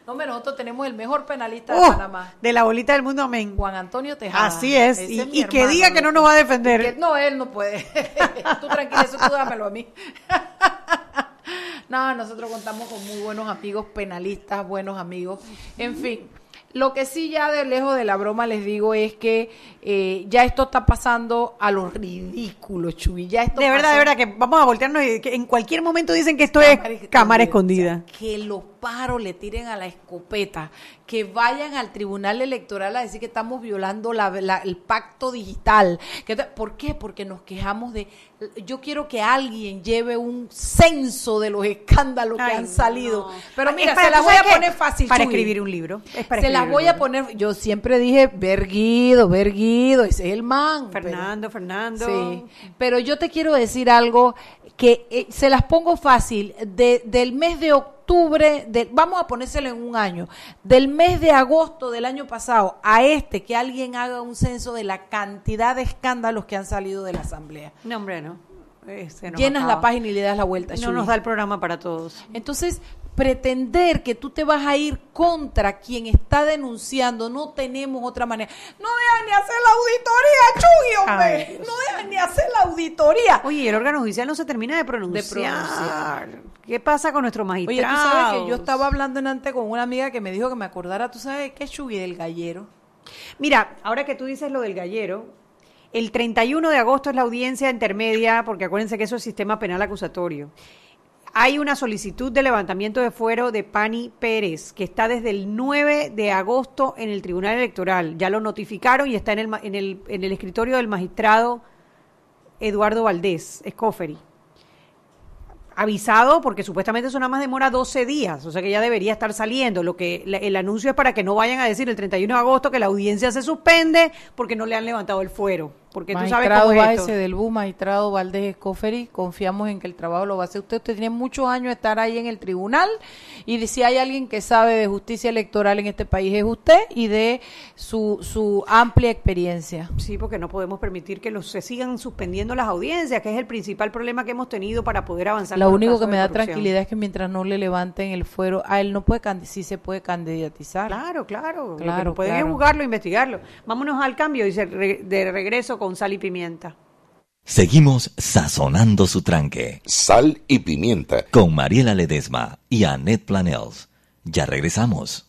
Hombre, nosotros tenemos el mejor penalista de oh, Panamá. De la bolita del mundo, amén. Juan Antonio Tejada. Así es. y, que diga que no nos va a defender. no, él no puede. *laughs* tú tranquilo, eso tú dámelo a mí. *laughs* no, nosotros contamos con muy buenos amigos penalistas, buenos amigos. En fin, lo que sí ya de lejos de la broma les digo es que eh, ya esto está pasando a lo ridículo, Chuy. Ya esto de verdad, de verdad, que vamos a voltearnos y que en cualquier momento dicen que esto es cámara escondida. que los paros le tiren a la escopeta, que vayan al tribunal electoral a decir que estamos violando el pacto digital. ¿Por qué? Porque nos quejamos de... Yo quiero que alguien lleve un censo de los escándalos que han salido. Pero mira, se las voy a poner fácil. Para escribir un libro. se las voy a poner... Yo siempre dije, Verguido, Verguido, ese es el man. Fernando, Fernando. Sí. Pero yo te quiero decir algo que eh, se las pongo fácil. De, del mes de octubre octubre, de, vamos a ponérselo en un año, del mes de agosto del año pasado a este, que alguien haga un censo de la cantidad de escándalos que han salido de la Asamblea. No, hombre, no. Llenas la página y le das la vuelta. No nos da el programa para todos. Entonces, pretender que tú te vas a ir contra quien está denunciando, no tenemos otra manera. No dejan ni hacer la auditoría, Chuy, hombre. no dejan ni hacer la auditoría. Oye, el órgano judicial no se termina de pronunciar. ¿Qué pasa con nuestro magistrado? Oye, tú sabes que yo estaba hablando en antes con una amiga que me dijo que me acordara, ¿tú sabes qué es Chuy del gallero? Mira, ahora que tú dices lo del gallero, el 31 de agosto es la audiencia intermedia, porque acuérdense que eso es sistema penal acusatorio hay una solicitud de levantamiento de fuero de Pani Pérez, que está desde el 9 de agosto en el Tribunal Electoral. Ya lo notificaron y está en el, en el, en el escritorio del magistrado Eduardo Valdés, Escoferi. Avisado porque supuestamente eso nada más demora 12 días, o sea que ya debería estar saliendo. Lo que el anuncio es para que no vayan a decir el 31 de agosto que la audiencia se suspende porque no le han levantado el fuero. Porque tú sabes cómo es esto. del BU, magistrado Valdés Escoferi, confiamos en que el trabajo lo va a hacer usted. Usted tiene muchos años de estar ahí en el tribunal y si hay alguien que sabe de justicia electoral en este país es usted y de su, su amplia experiencia. Sí, porque no podemos permitir que los, se sigan suspendiendo las audiencias, que es el principal problema que hemos tenido para poder avanzar. Lo único que me da tranquilidad es que mientras no le levanten el fuero, a él no puede, sí se puede candidatizar. Claro, claro. claro pueden juzgarlo, investigarlo. Vámonos al cambio, dice de regreso con sal y pimienta. Seguimos sazonando su tranque. Sal y pimienta. Con Mariela Ledesma y Annette Planels. Ya regresamos.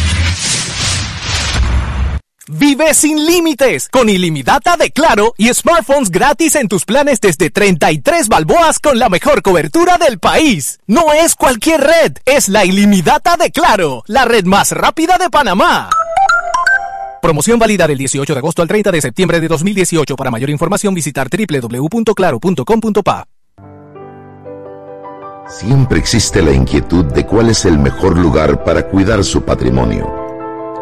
Vive sin límites con ilimitada de Claro y smartphones gratis en tus planes desde 33 balboas con la mejor cobertura del país. No es cualquier red, es la ilimitada de Claro, la red más rápida de Panamá. Promoción válida del 18 de agosto al 30 de septiembre de 2018. Para mayor información visitar www.claro.com.pa. Siempre existe la inquietud de cuál es el mejor lugar para cuidar su patrimonio.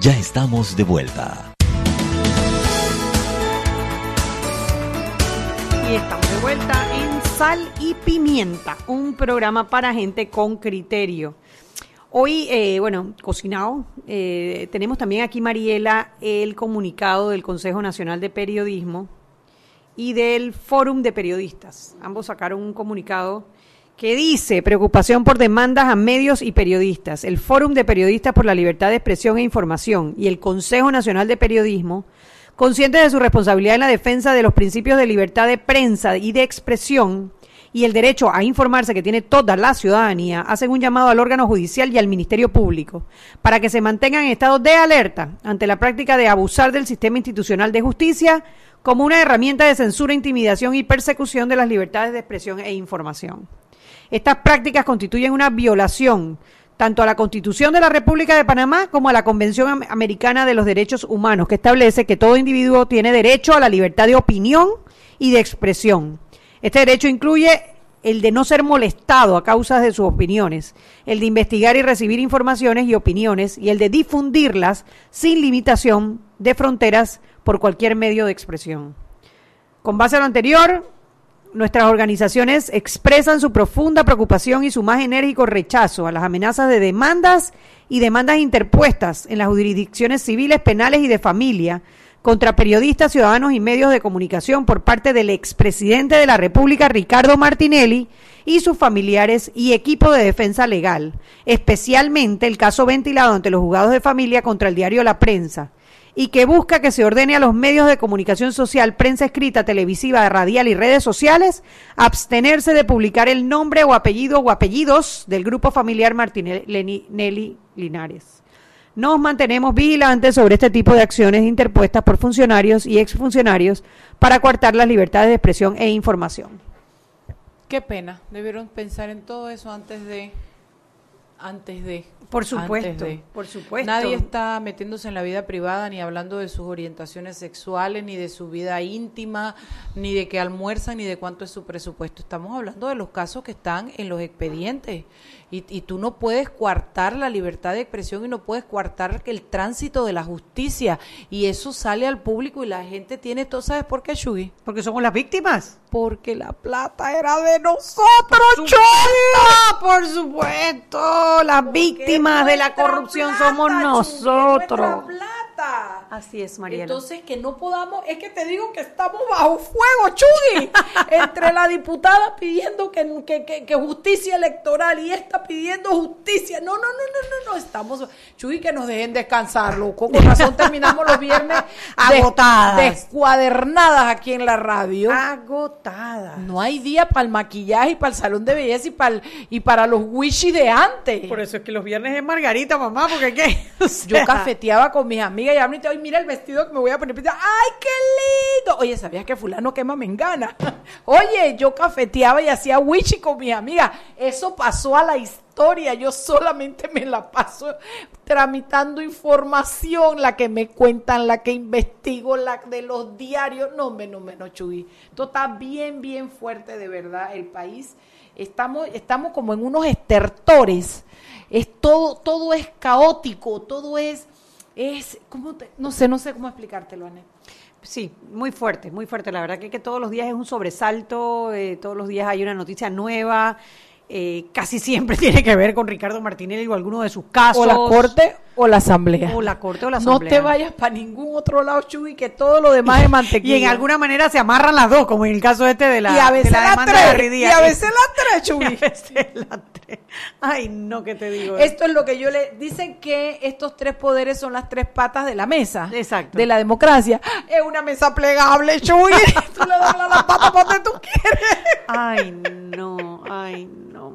Ya estamos de vuelta. Y estamos de vuelta en Sal y Pimienta, un programa para gente con criterio. Hoy, eh, bueno, cocinado, eh, tenemos también aquí, Mariela, el comunicado del Consejo Nacional de Periodismo y del Fórum de Periodistas. Ambos sacaron un comunicado que dice preocupación por demandas a medios y periodistas. El Fórum de Periodistas por la Libertad de Expresión e Información y el Consejo Nacional de Periodismo, conscientes de su responsabilidad en la defensa de los principios de libertad de prensa y de expresión y el derecho a informarse que tiene toda la ciudadanía, hacen un llamado al órgano judicial y al Ministerio Público para que se mantengan en estado de alerta ante la práctica de abusar del sistema institucional de justicia como una herramienta de censura, intimidación y persecución de las libertades de expresión e información. Estas prácticas constituyen una violación tanto a la Constitución de la República de Panamá como a la Convención Americana de los Derechos Humanos, que establece que todo individuo tiene derecho a la libertad de opinión y de expresión. Este derecho incluye el de no ser molestado a causa de sus opiniones, el de investigar y recibir informaciones y opiniones y el de difundirlas sin limitación de fronteras por cualquier medio de expresión. Con base a lo anterior, nuestras organizaciones expresan su profunda preocupación y su más enérgico rechazo a las amenazas de demandas y demandas interpuestas en las jurisdicciones civiles, penales y de familia contra periodistas, ciudadanos y medios de comunicación por parte del expresidente de la República, Ricardo Martinelli, y sus familiares y equipo de defensa legal, especialmente el caso ventilado ante los juzgados de familia contra el diario La Prensa, y que busca que se ordene a los medios de comunicación social, prensa escrita, televisiva, radial y redes sociales abstenerse de publicar el nombre o apellido o apellidos del grupo familiar Martinelli Linares. Nos mantenemos vigilantes sobre este tipo de acciones interpuestas por funcionarios y exfuncionarios para coartar las libertades de expresión e información. Qué pena, debieron pensar en todo eso antes de antes de por supuesto, de. por supuesto. Nadie está metiéndose en la vida privada ni hablando de sus orientaciones sexuales, ni de su vida íntima, ni de que almuerzan, ni de cuánto es su presupuesto. Estamos hablando de los casos que están en los expedientes. Y, y tú no puedes coartar la libertad de expresión y no puedes coartar el tránsito de la justicia. Y eso sale al público y la gente tiene todo. ¿Sabes por qué, Shugi? Porque somos las víctimas. Porque la plata era de nosotros, Chuy. Por supuesto, las víctimas de la corrupción somos nosotros. Así es, Mariela. Entonces, que no podamos, es que te digo que estamos bajo fuego, Chugui, *laughs* entre la diputada pidiendo que, que, que, que justicia electoral y esta pidiendo justicia. No, no, no, no, no, no, estamos, Chugui, que nos dejen descansar, loco. Con razón terminamos los viernes *laughs* Agotadas. descuadernadas aquí en la radio. Agotadas. No hay día para el maquillaje y para el salón de belleza y para, el- y para los wishy de antes. Por eso es que los viernes es Margarita, mamá, porque qué. *laughs* O Yo cafeteaba con mis amigas y ahorita, hoy mira el vestido que me voy a poner. ¡Ay, qué lindo! Oye, ¿sabías que fulano quema mengana? *laughs* Oye, yo cafeteaba y hacía wichi con mis amigas. Eso pasó a la historia. Yo solamente me la paso tramitando información, la que me cuentan, la que investigo, la de los diarios. No, menos, menos, Chuy. Esto está bien, bien fuerte, de verdad. El país, estamos, estamos como en unos estertores. Es todo, todo es caótico, todo es, es, ¿cómo te- no sé, no sé cómo explicártelo, Anet. Sí, muy fuerte, muy fuerte. La verdad que, que todos los días es un sobresalto, eh, todos los días hay una noticia nueva eh, casi siempre *laughs* tiene que ver con Ricardo Martinelli o alguno de sus casos. O la corte o la asamblea. O la corte o la No asamblea. te vayas para ningún otro lado, Chuy, que todo lo demás es mantequilla. Y en alguna manera se amarran las dos, como en el caso este de la, y a veces de la las tres. Y a veces las tres, *laughs* Y a Chuy. veces las tres. Ay, no, que te digo. Esto es lo que yo le dicen que estos tres poderes son las tres patas de la mesa. Exacto. De la democracia. Es una mesa plegable, Chuy. *laughs* tú le doblas las patas para donde tú quieres. Ay, no, ay, no,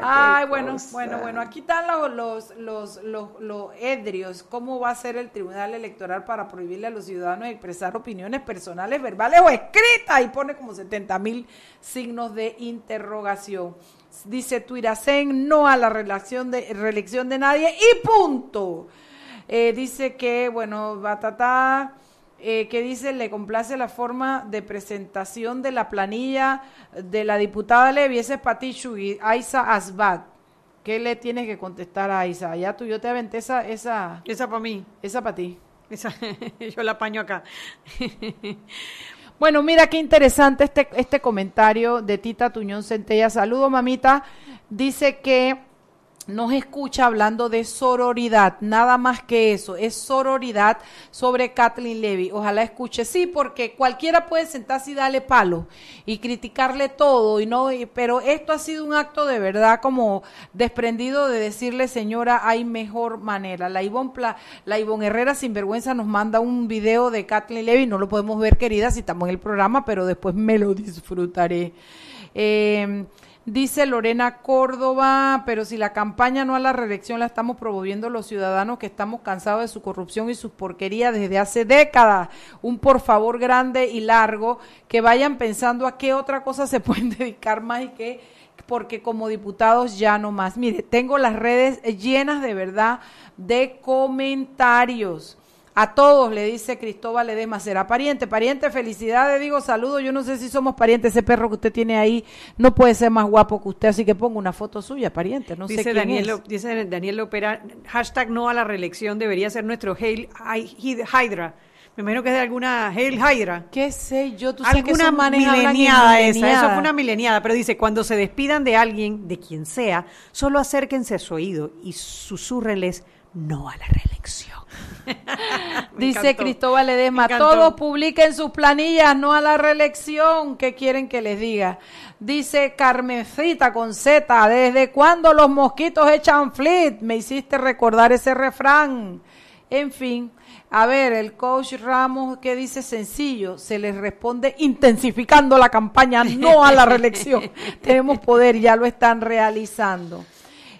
Ay, bueno, cosa. bueno, bueno, aquí están los, los, los, los, edrios. ¿Cómo va a ser el Tribunal Electoral para prohibirle a los ciudadanos expresar opiniones personales, verbales o escritas? Y pone como 70 mil signos de interrogación. Dice Tuiracén, no a la reelección de, reelección de nadie y punto. Eh, dice que, bueno, Batata, eh, que dice, le complace la forma de presentación de la planilla de la diputada Levi, ese es para ti, Shugi, Aiza Asbat. ¿Qué le tienes que contestar a Aiza? Ya tú, yo te aventé esa, esa, Esa para mí. esa para ti. Esa, *laughs* yo la apaño acá. *laughs* Bueno, mira qué interesante este, este comentario de Tita Tuñón Centella. Saludo, mamita. Dice que nos escucha hablando de sororidad, nada más que eso, es sororidad sobre Kathleen Levy. Ojalá escuche, sí, porque cualquiera puede sentarse y darle palo y criticarle todo, y no, y- pero esto ha sido un acto de verdad como desprendido de decirle, señora, hay mejor manera. La Ivonne, la Ivonne Herrera Sinvergüenza nos manda un video de Kathleen Levy, no lo podemos ver, querida, si estamos en el programa, pero después me lo disfrutaré. Eh, Dice Lorena Córdoba, pero si la campaña no a la reelección la estamos promoviendo los ciudadanos que estamos cansados de su corrupción y sus porquerías desde hace décadas. Un por favor grande y largo, que vayan pensando a qué otra cosa se *laughs* pueden dedicar más y qué, porque como diputados ya no más. Mire, tengo las redes llenas de verdad de comentarios. A todos le dice Cristóbal Ledesma, será pariente. Pariente, felicidades, digo saludo. Yo no sé si somos parientes. Ese perro que usted tiene ahí no puede ser más guapo que usted, así que pongo una foto suya, pariente. No sé dice, quién Daniel, es. Lo- dice Daniel Lopera, hashtag no a la reelección debería ser nuestro Hail Hy- Hydra. Me imagino que es de alguna Hail Hydra. ¿Qué sé yo? Tú sabes que Alguna hablan en mileniada esa, eso fue una mileniada, pero dice, cuando se despidan de alguien, de quien sea, solo acérquense a su oído y susúrreles no a la reelección. Dice encantó, Cristóbal encantó. todos publiquen sus planillas, no a la reelección. ¿Qué quieren que les diga? Dice Carmencita con Z, ¿desde cuándo los mosquitos echan flit? Me hiciste recordar ese refrán. En fin, a ver, el coach Ramos, ¿qué dice? Sencillo, se les responde intensificando la campaña, no a la reelección. *laughs* Tenemos poder, ya lo están realizando.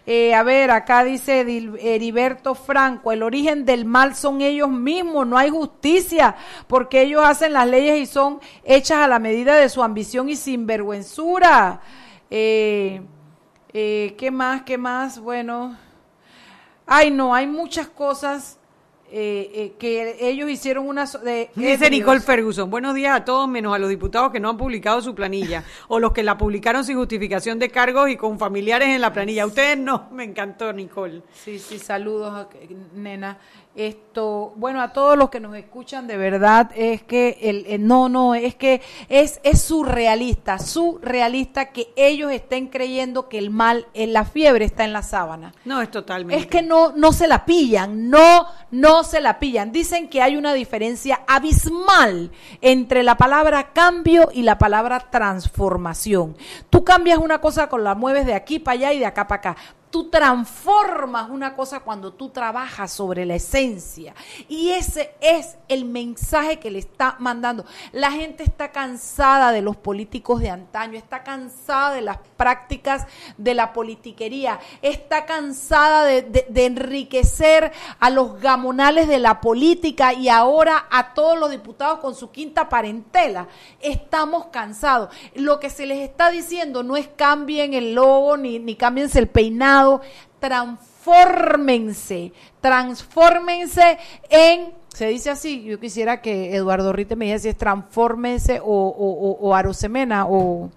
Eh, a ver, acá dice Heriberto Franco, el origen del mal son ellos mismos, no hay justicia, porque ellos hacen las leyes y son hechas a la medida de su ambición y sinvergüenzura. Eh, eh, ¿Qué más? ¿Qué más? Bueno, ay no, hay muchas cosas eh, eh, que ellos hicieron una... De, Dice. Nicole Ferguson, buenos días a todos menos a los diputados que no han publicado su planilla *laughs* o los que la publicaron sin justificación de cargos y con familiares en la planilla. Ustedes no, *laughs* me encantó Nicole. Sí, sí, saludos, nena. Esto, bueno, a todos los que nos escuchan, de verdad, es que el, el- no, no, es que es, es surrealista, surrealista que ellos estén creyendo que el mal, en la fiebre está en la sábana. No, es totalmente. Es que no, no se la pillan, no, no se la pillan. Dicen que hay una diferencia abismal entre la palabra cambio y la palabra transformación. Tú cambias una cosa con la mueves de aquí para allá y de acá para acá. Tú transformas una cosa cuando tú trabajas sobre la esencia. Y ese es el mensaje que le está mandando. La gente está cansada de los políticos de antaño, está cansada de las prácticas de la politiquería, está cansada de, enriquecer a los gamonales de la política y ahora a todos los diputados con su quinta parentela. Estamos cansados. Lo que se les está diciendo no es cambien el logo ni, ni cámbiense el peinado, transfórmense, transfórmense en se dice así, yo quisiera que Eduardo Rite me es transfórmense o, o, o, o Arosemena o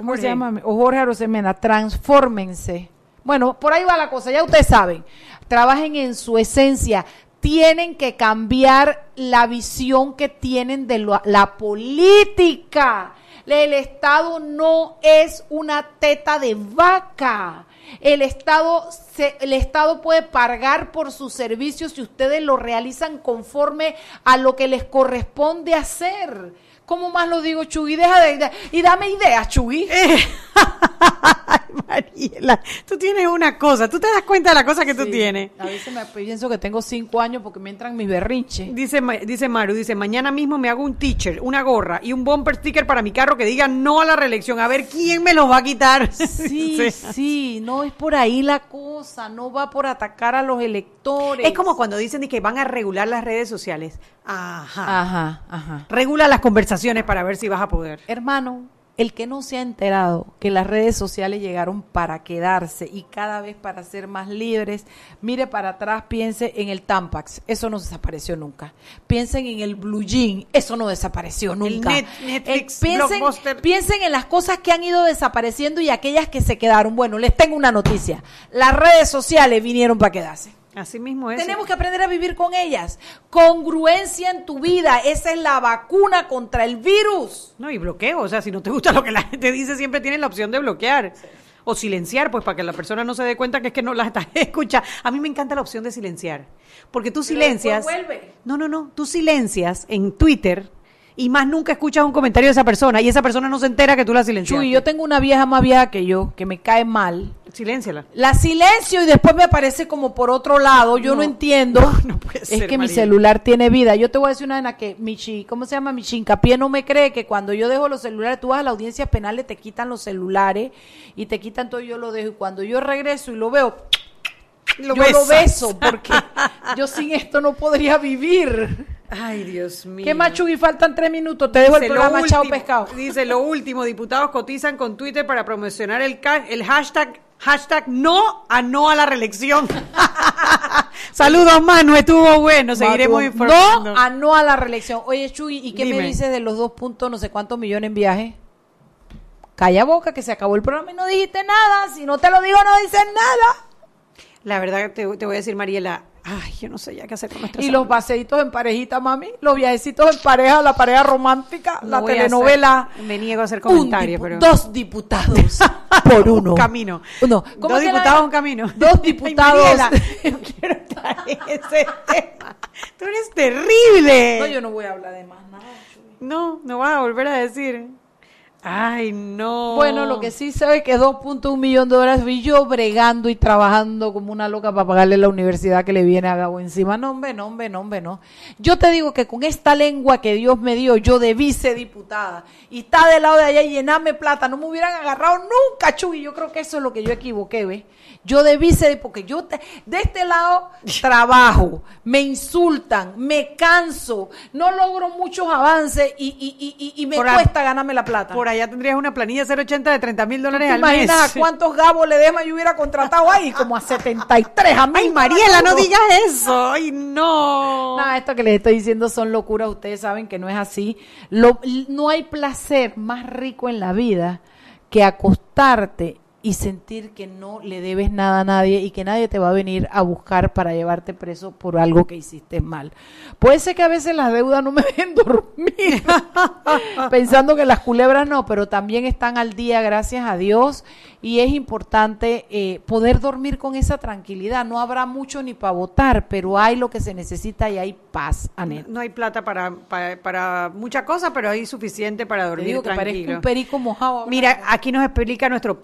¿cómo Jorge. se llama? O Jorge Arosemena, transfórmense. Bueno, por ahí va la cosa, ya ustedes saben. Trabajen en su esencia. Tienen que cambiar la visión que tienen de lo- la política. El Estado no es una teta de vaca. El Estado, se- el Estado puede pagar por sus servicios si ustedes lo realizan conforme a lo que les corresponde hacer. ¿Cómo más lo digo, Chugui? Deja de, de- y dame ideas, Chugui. *laughs* Mariela, tú tienes una cosa, tú te das cuenta de la cosa que tú tienes. A veces me pienso que tengo cinco años porque me entran mis berrinches. Dice, dice Maru, dice, mañana mismo me hago un teacher, una gorra y un bumper sticker para mi carro que diga no a la reelección. A ver quién me los va a quitar. *laughs* Sí, Sí. sí, no es por ahí la cosa, no va por atacar a los electores. Es como cuando dicen que van a regular las redes sociales. Ajá. Ajá, ajá. Regula las conversaciones para ver si vas a poder. Hermano, el que no se ha enterado que las redes sociales llegaron para quedarse y cada vez para ser más libres, mire para atrás, piense en el Tampax, eso no desapareció nunca. Piensen en el Blue Jean, eso no desapareció nunca. Net- Netflix, Eh, piensen, Blockbuster. piensen en las cosas que han ido desapareciendo y aquellas que se quedaron. Bueno, les tengo una noticia. Las redes sociales vinieron para quedarse. Así mismo es. Tenemos que aprender a vivir con ellas. Congruencia en tu vida. Esa es la vacuna contra el virus. No, y bloqueo. O sea, si no te gusta lo que la gente dice, siempre tienes la opción de bloquear. O silenciar, pues para que la persona no se dé cuenta que es que no la estás *laughs* escuchando. A mí me encanta la opción de silenciar. Porque tú silencias. vuelve. No, no, no. Tú silencias en Twitter y más nunca escuchas un comentario de esa persona y esa persona no se entera que tú la silenciaste. Chuy, yo tengo una vieja más vieja que yo, que me cae mal. Silénciala. La silencio y después me aparece como por otro lado. Yo no, No, entiendo. *laughs* no, no puede es ser, que mi celular tiene vida. Yo te voy a decir una vaina que mi chi, ¿cómo se llama? Mi chincapié no me cree que cuando yo dejo los celulares, tú vas a la audiencia penal, te quitan los celulares y te quitan todo, yo lo dejo. Y cuando yo regreso y lo veo, Lo yo lo beso porque *laughs* yo sin esto no podría vivir. Ay, Dios mío. ¿Qué más, Chugui? Faltan tres minutos. Te dejo el Dice, lo programa Chao Pescado. *laughs* Dice lo último, diputados cotizan con Twitter para promocionar el, el hashtag hashtag no a no a la reelección. *laughs* Saludos, Manu, estuvo bueno, seguiremos No, informando. a no a la reelección. Oye, Chuy, ¿y qué me dices de los dos puntos, no sé cuántos millones en viaje? Calla boca, que se acabó el programa y no dijiste nada. Si no te lo digo, no dices nada. La verdad, te, te voy a decir, Mariela, ay, yo no sé ya qué hacer con nuestra Y salud. los paseitos en parejita, mami. Los viajecitos en pareja, la pareja romántica, No la telenovela. hacer- me niego a hacer comentarios, pero... Dos diputados *laughs* por uno. Un camino. Uno. Dos diputados, un camino. Dos Ay, diputados. Mariela, no *laughs* quiero estar en ese tema. Tú eres terrible. no, yo no voy a hablar de más nada. No, no vas a volver a decir. Ay, no. Bueno, lo que sí sé es que 2.1 millón de dólares vi yo bregando y trabajando como una loca para pagarle la universidad que le viene a Gabo encima. No, hombre, no, hombre, no, hombre, no. Yo te digo que con esta lengua que Dios me dio, yo debí ser diputada. Y está del lado de allá y llenarme plata. No me hubieran agarrado nunca, Chuy. Yo creo que eso es lo que yo equivoqué, ¿ves? Yo debí ser, porque yo te- de este lado *laughs* trabajo, me insultan, me canso, no logro muchos avances y, y, y, y- y me Por a- cuesta ganarme la plata. Por allá tendrías una planilla 080 de 30 mil dólares ¿Te al mes. imaginas a cuántos gabos le dema yo hubiera contratado ahí? Como a 73 a mí. Ay, Mariela, no digas eso. Ay, no. Nada, esto que les estoy diciendo son locuras. Ustedes saben que no es así. Lo- no hay placer más rico en la vida que acostarte y sentir que no le debes nada a nadie y que nadie te va a venir a buscar para llevarte preso por algo que hiciste mal. Puede ser que a veces las deudas no me *laughs* dejen dormir, *laughs* pensando que las culebras no, pero también están al día, gracias a Dios, y es importante eh, poder dormir con esa tranquilidad. No habrá mucho ni para votar, pero hay lo que se necesita y hay paz, Anet. No hay plata para, para, para muchas cosas, pero hay suficiente para Te dormir digo que parezco tranquilo. un perico mojado. Mira, aquí nos explica nuestro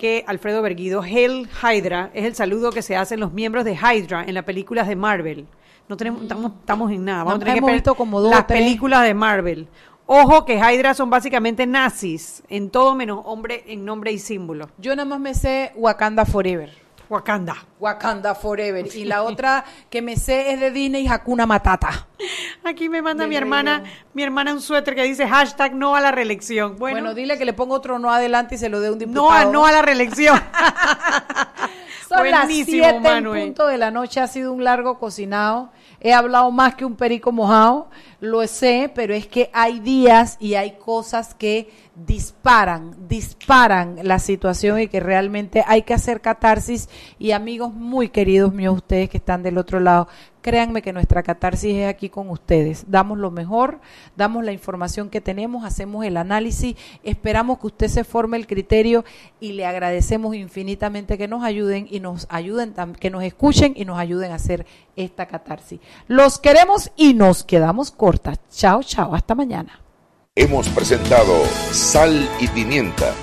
peque Alfredo Berguido. Hail Hydra es el saludo que se hacen los miembros de Hydra en las películas de Marvel. No tenemos, estamos, estamos en nada. Vamos No, a tener que visto como dos las tres. películas de Marvel. Ojo que Hydra son básicamente nazis, en todo menos hombre en nombre y símbolo. Yo nada más me sé Wakanda Forever. Wakanda. Wakanda Forever. Y la otra que me sé es de Disney Hakuna Matata. Aquí me manda mi hermana, mi hermana un suéter que dice hashtag no a la reelección. Bueno, Bueno, dile que le pongo otro no adelante y se lo dé un diputado. no a, no a la reelección. *laughs* Son las Buenísimo, 7 en punto de la noche. Ha sido un largo cocinado. He hablado más que un perico mojado. Lo sé, pero es que hay días y hay cosas que disparan, disparan la situación y que realmente hay que hacer catarsis. Y amigos muy queridos míos, ustedes que están del otro lado, créanme que nuestra catarsis es aquí con ustedes. Damos lo mejor, damos la información que tenemos, hacemos el análisis, esperamos que usted se forme el criterio y le agradecemos infinitamente que nos ayuden y nos ayuden, que nos escuchen y nos ayuden a hacer esta catarsis. Los queremos y nos quedamos cortas. Chao, chao, hasta mañana. Hemos presentado Sal y Pimienta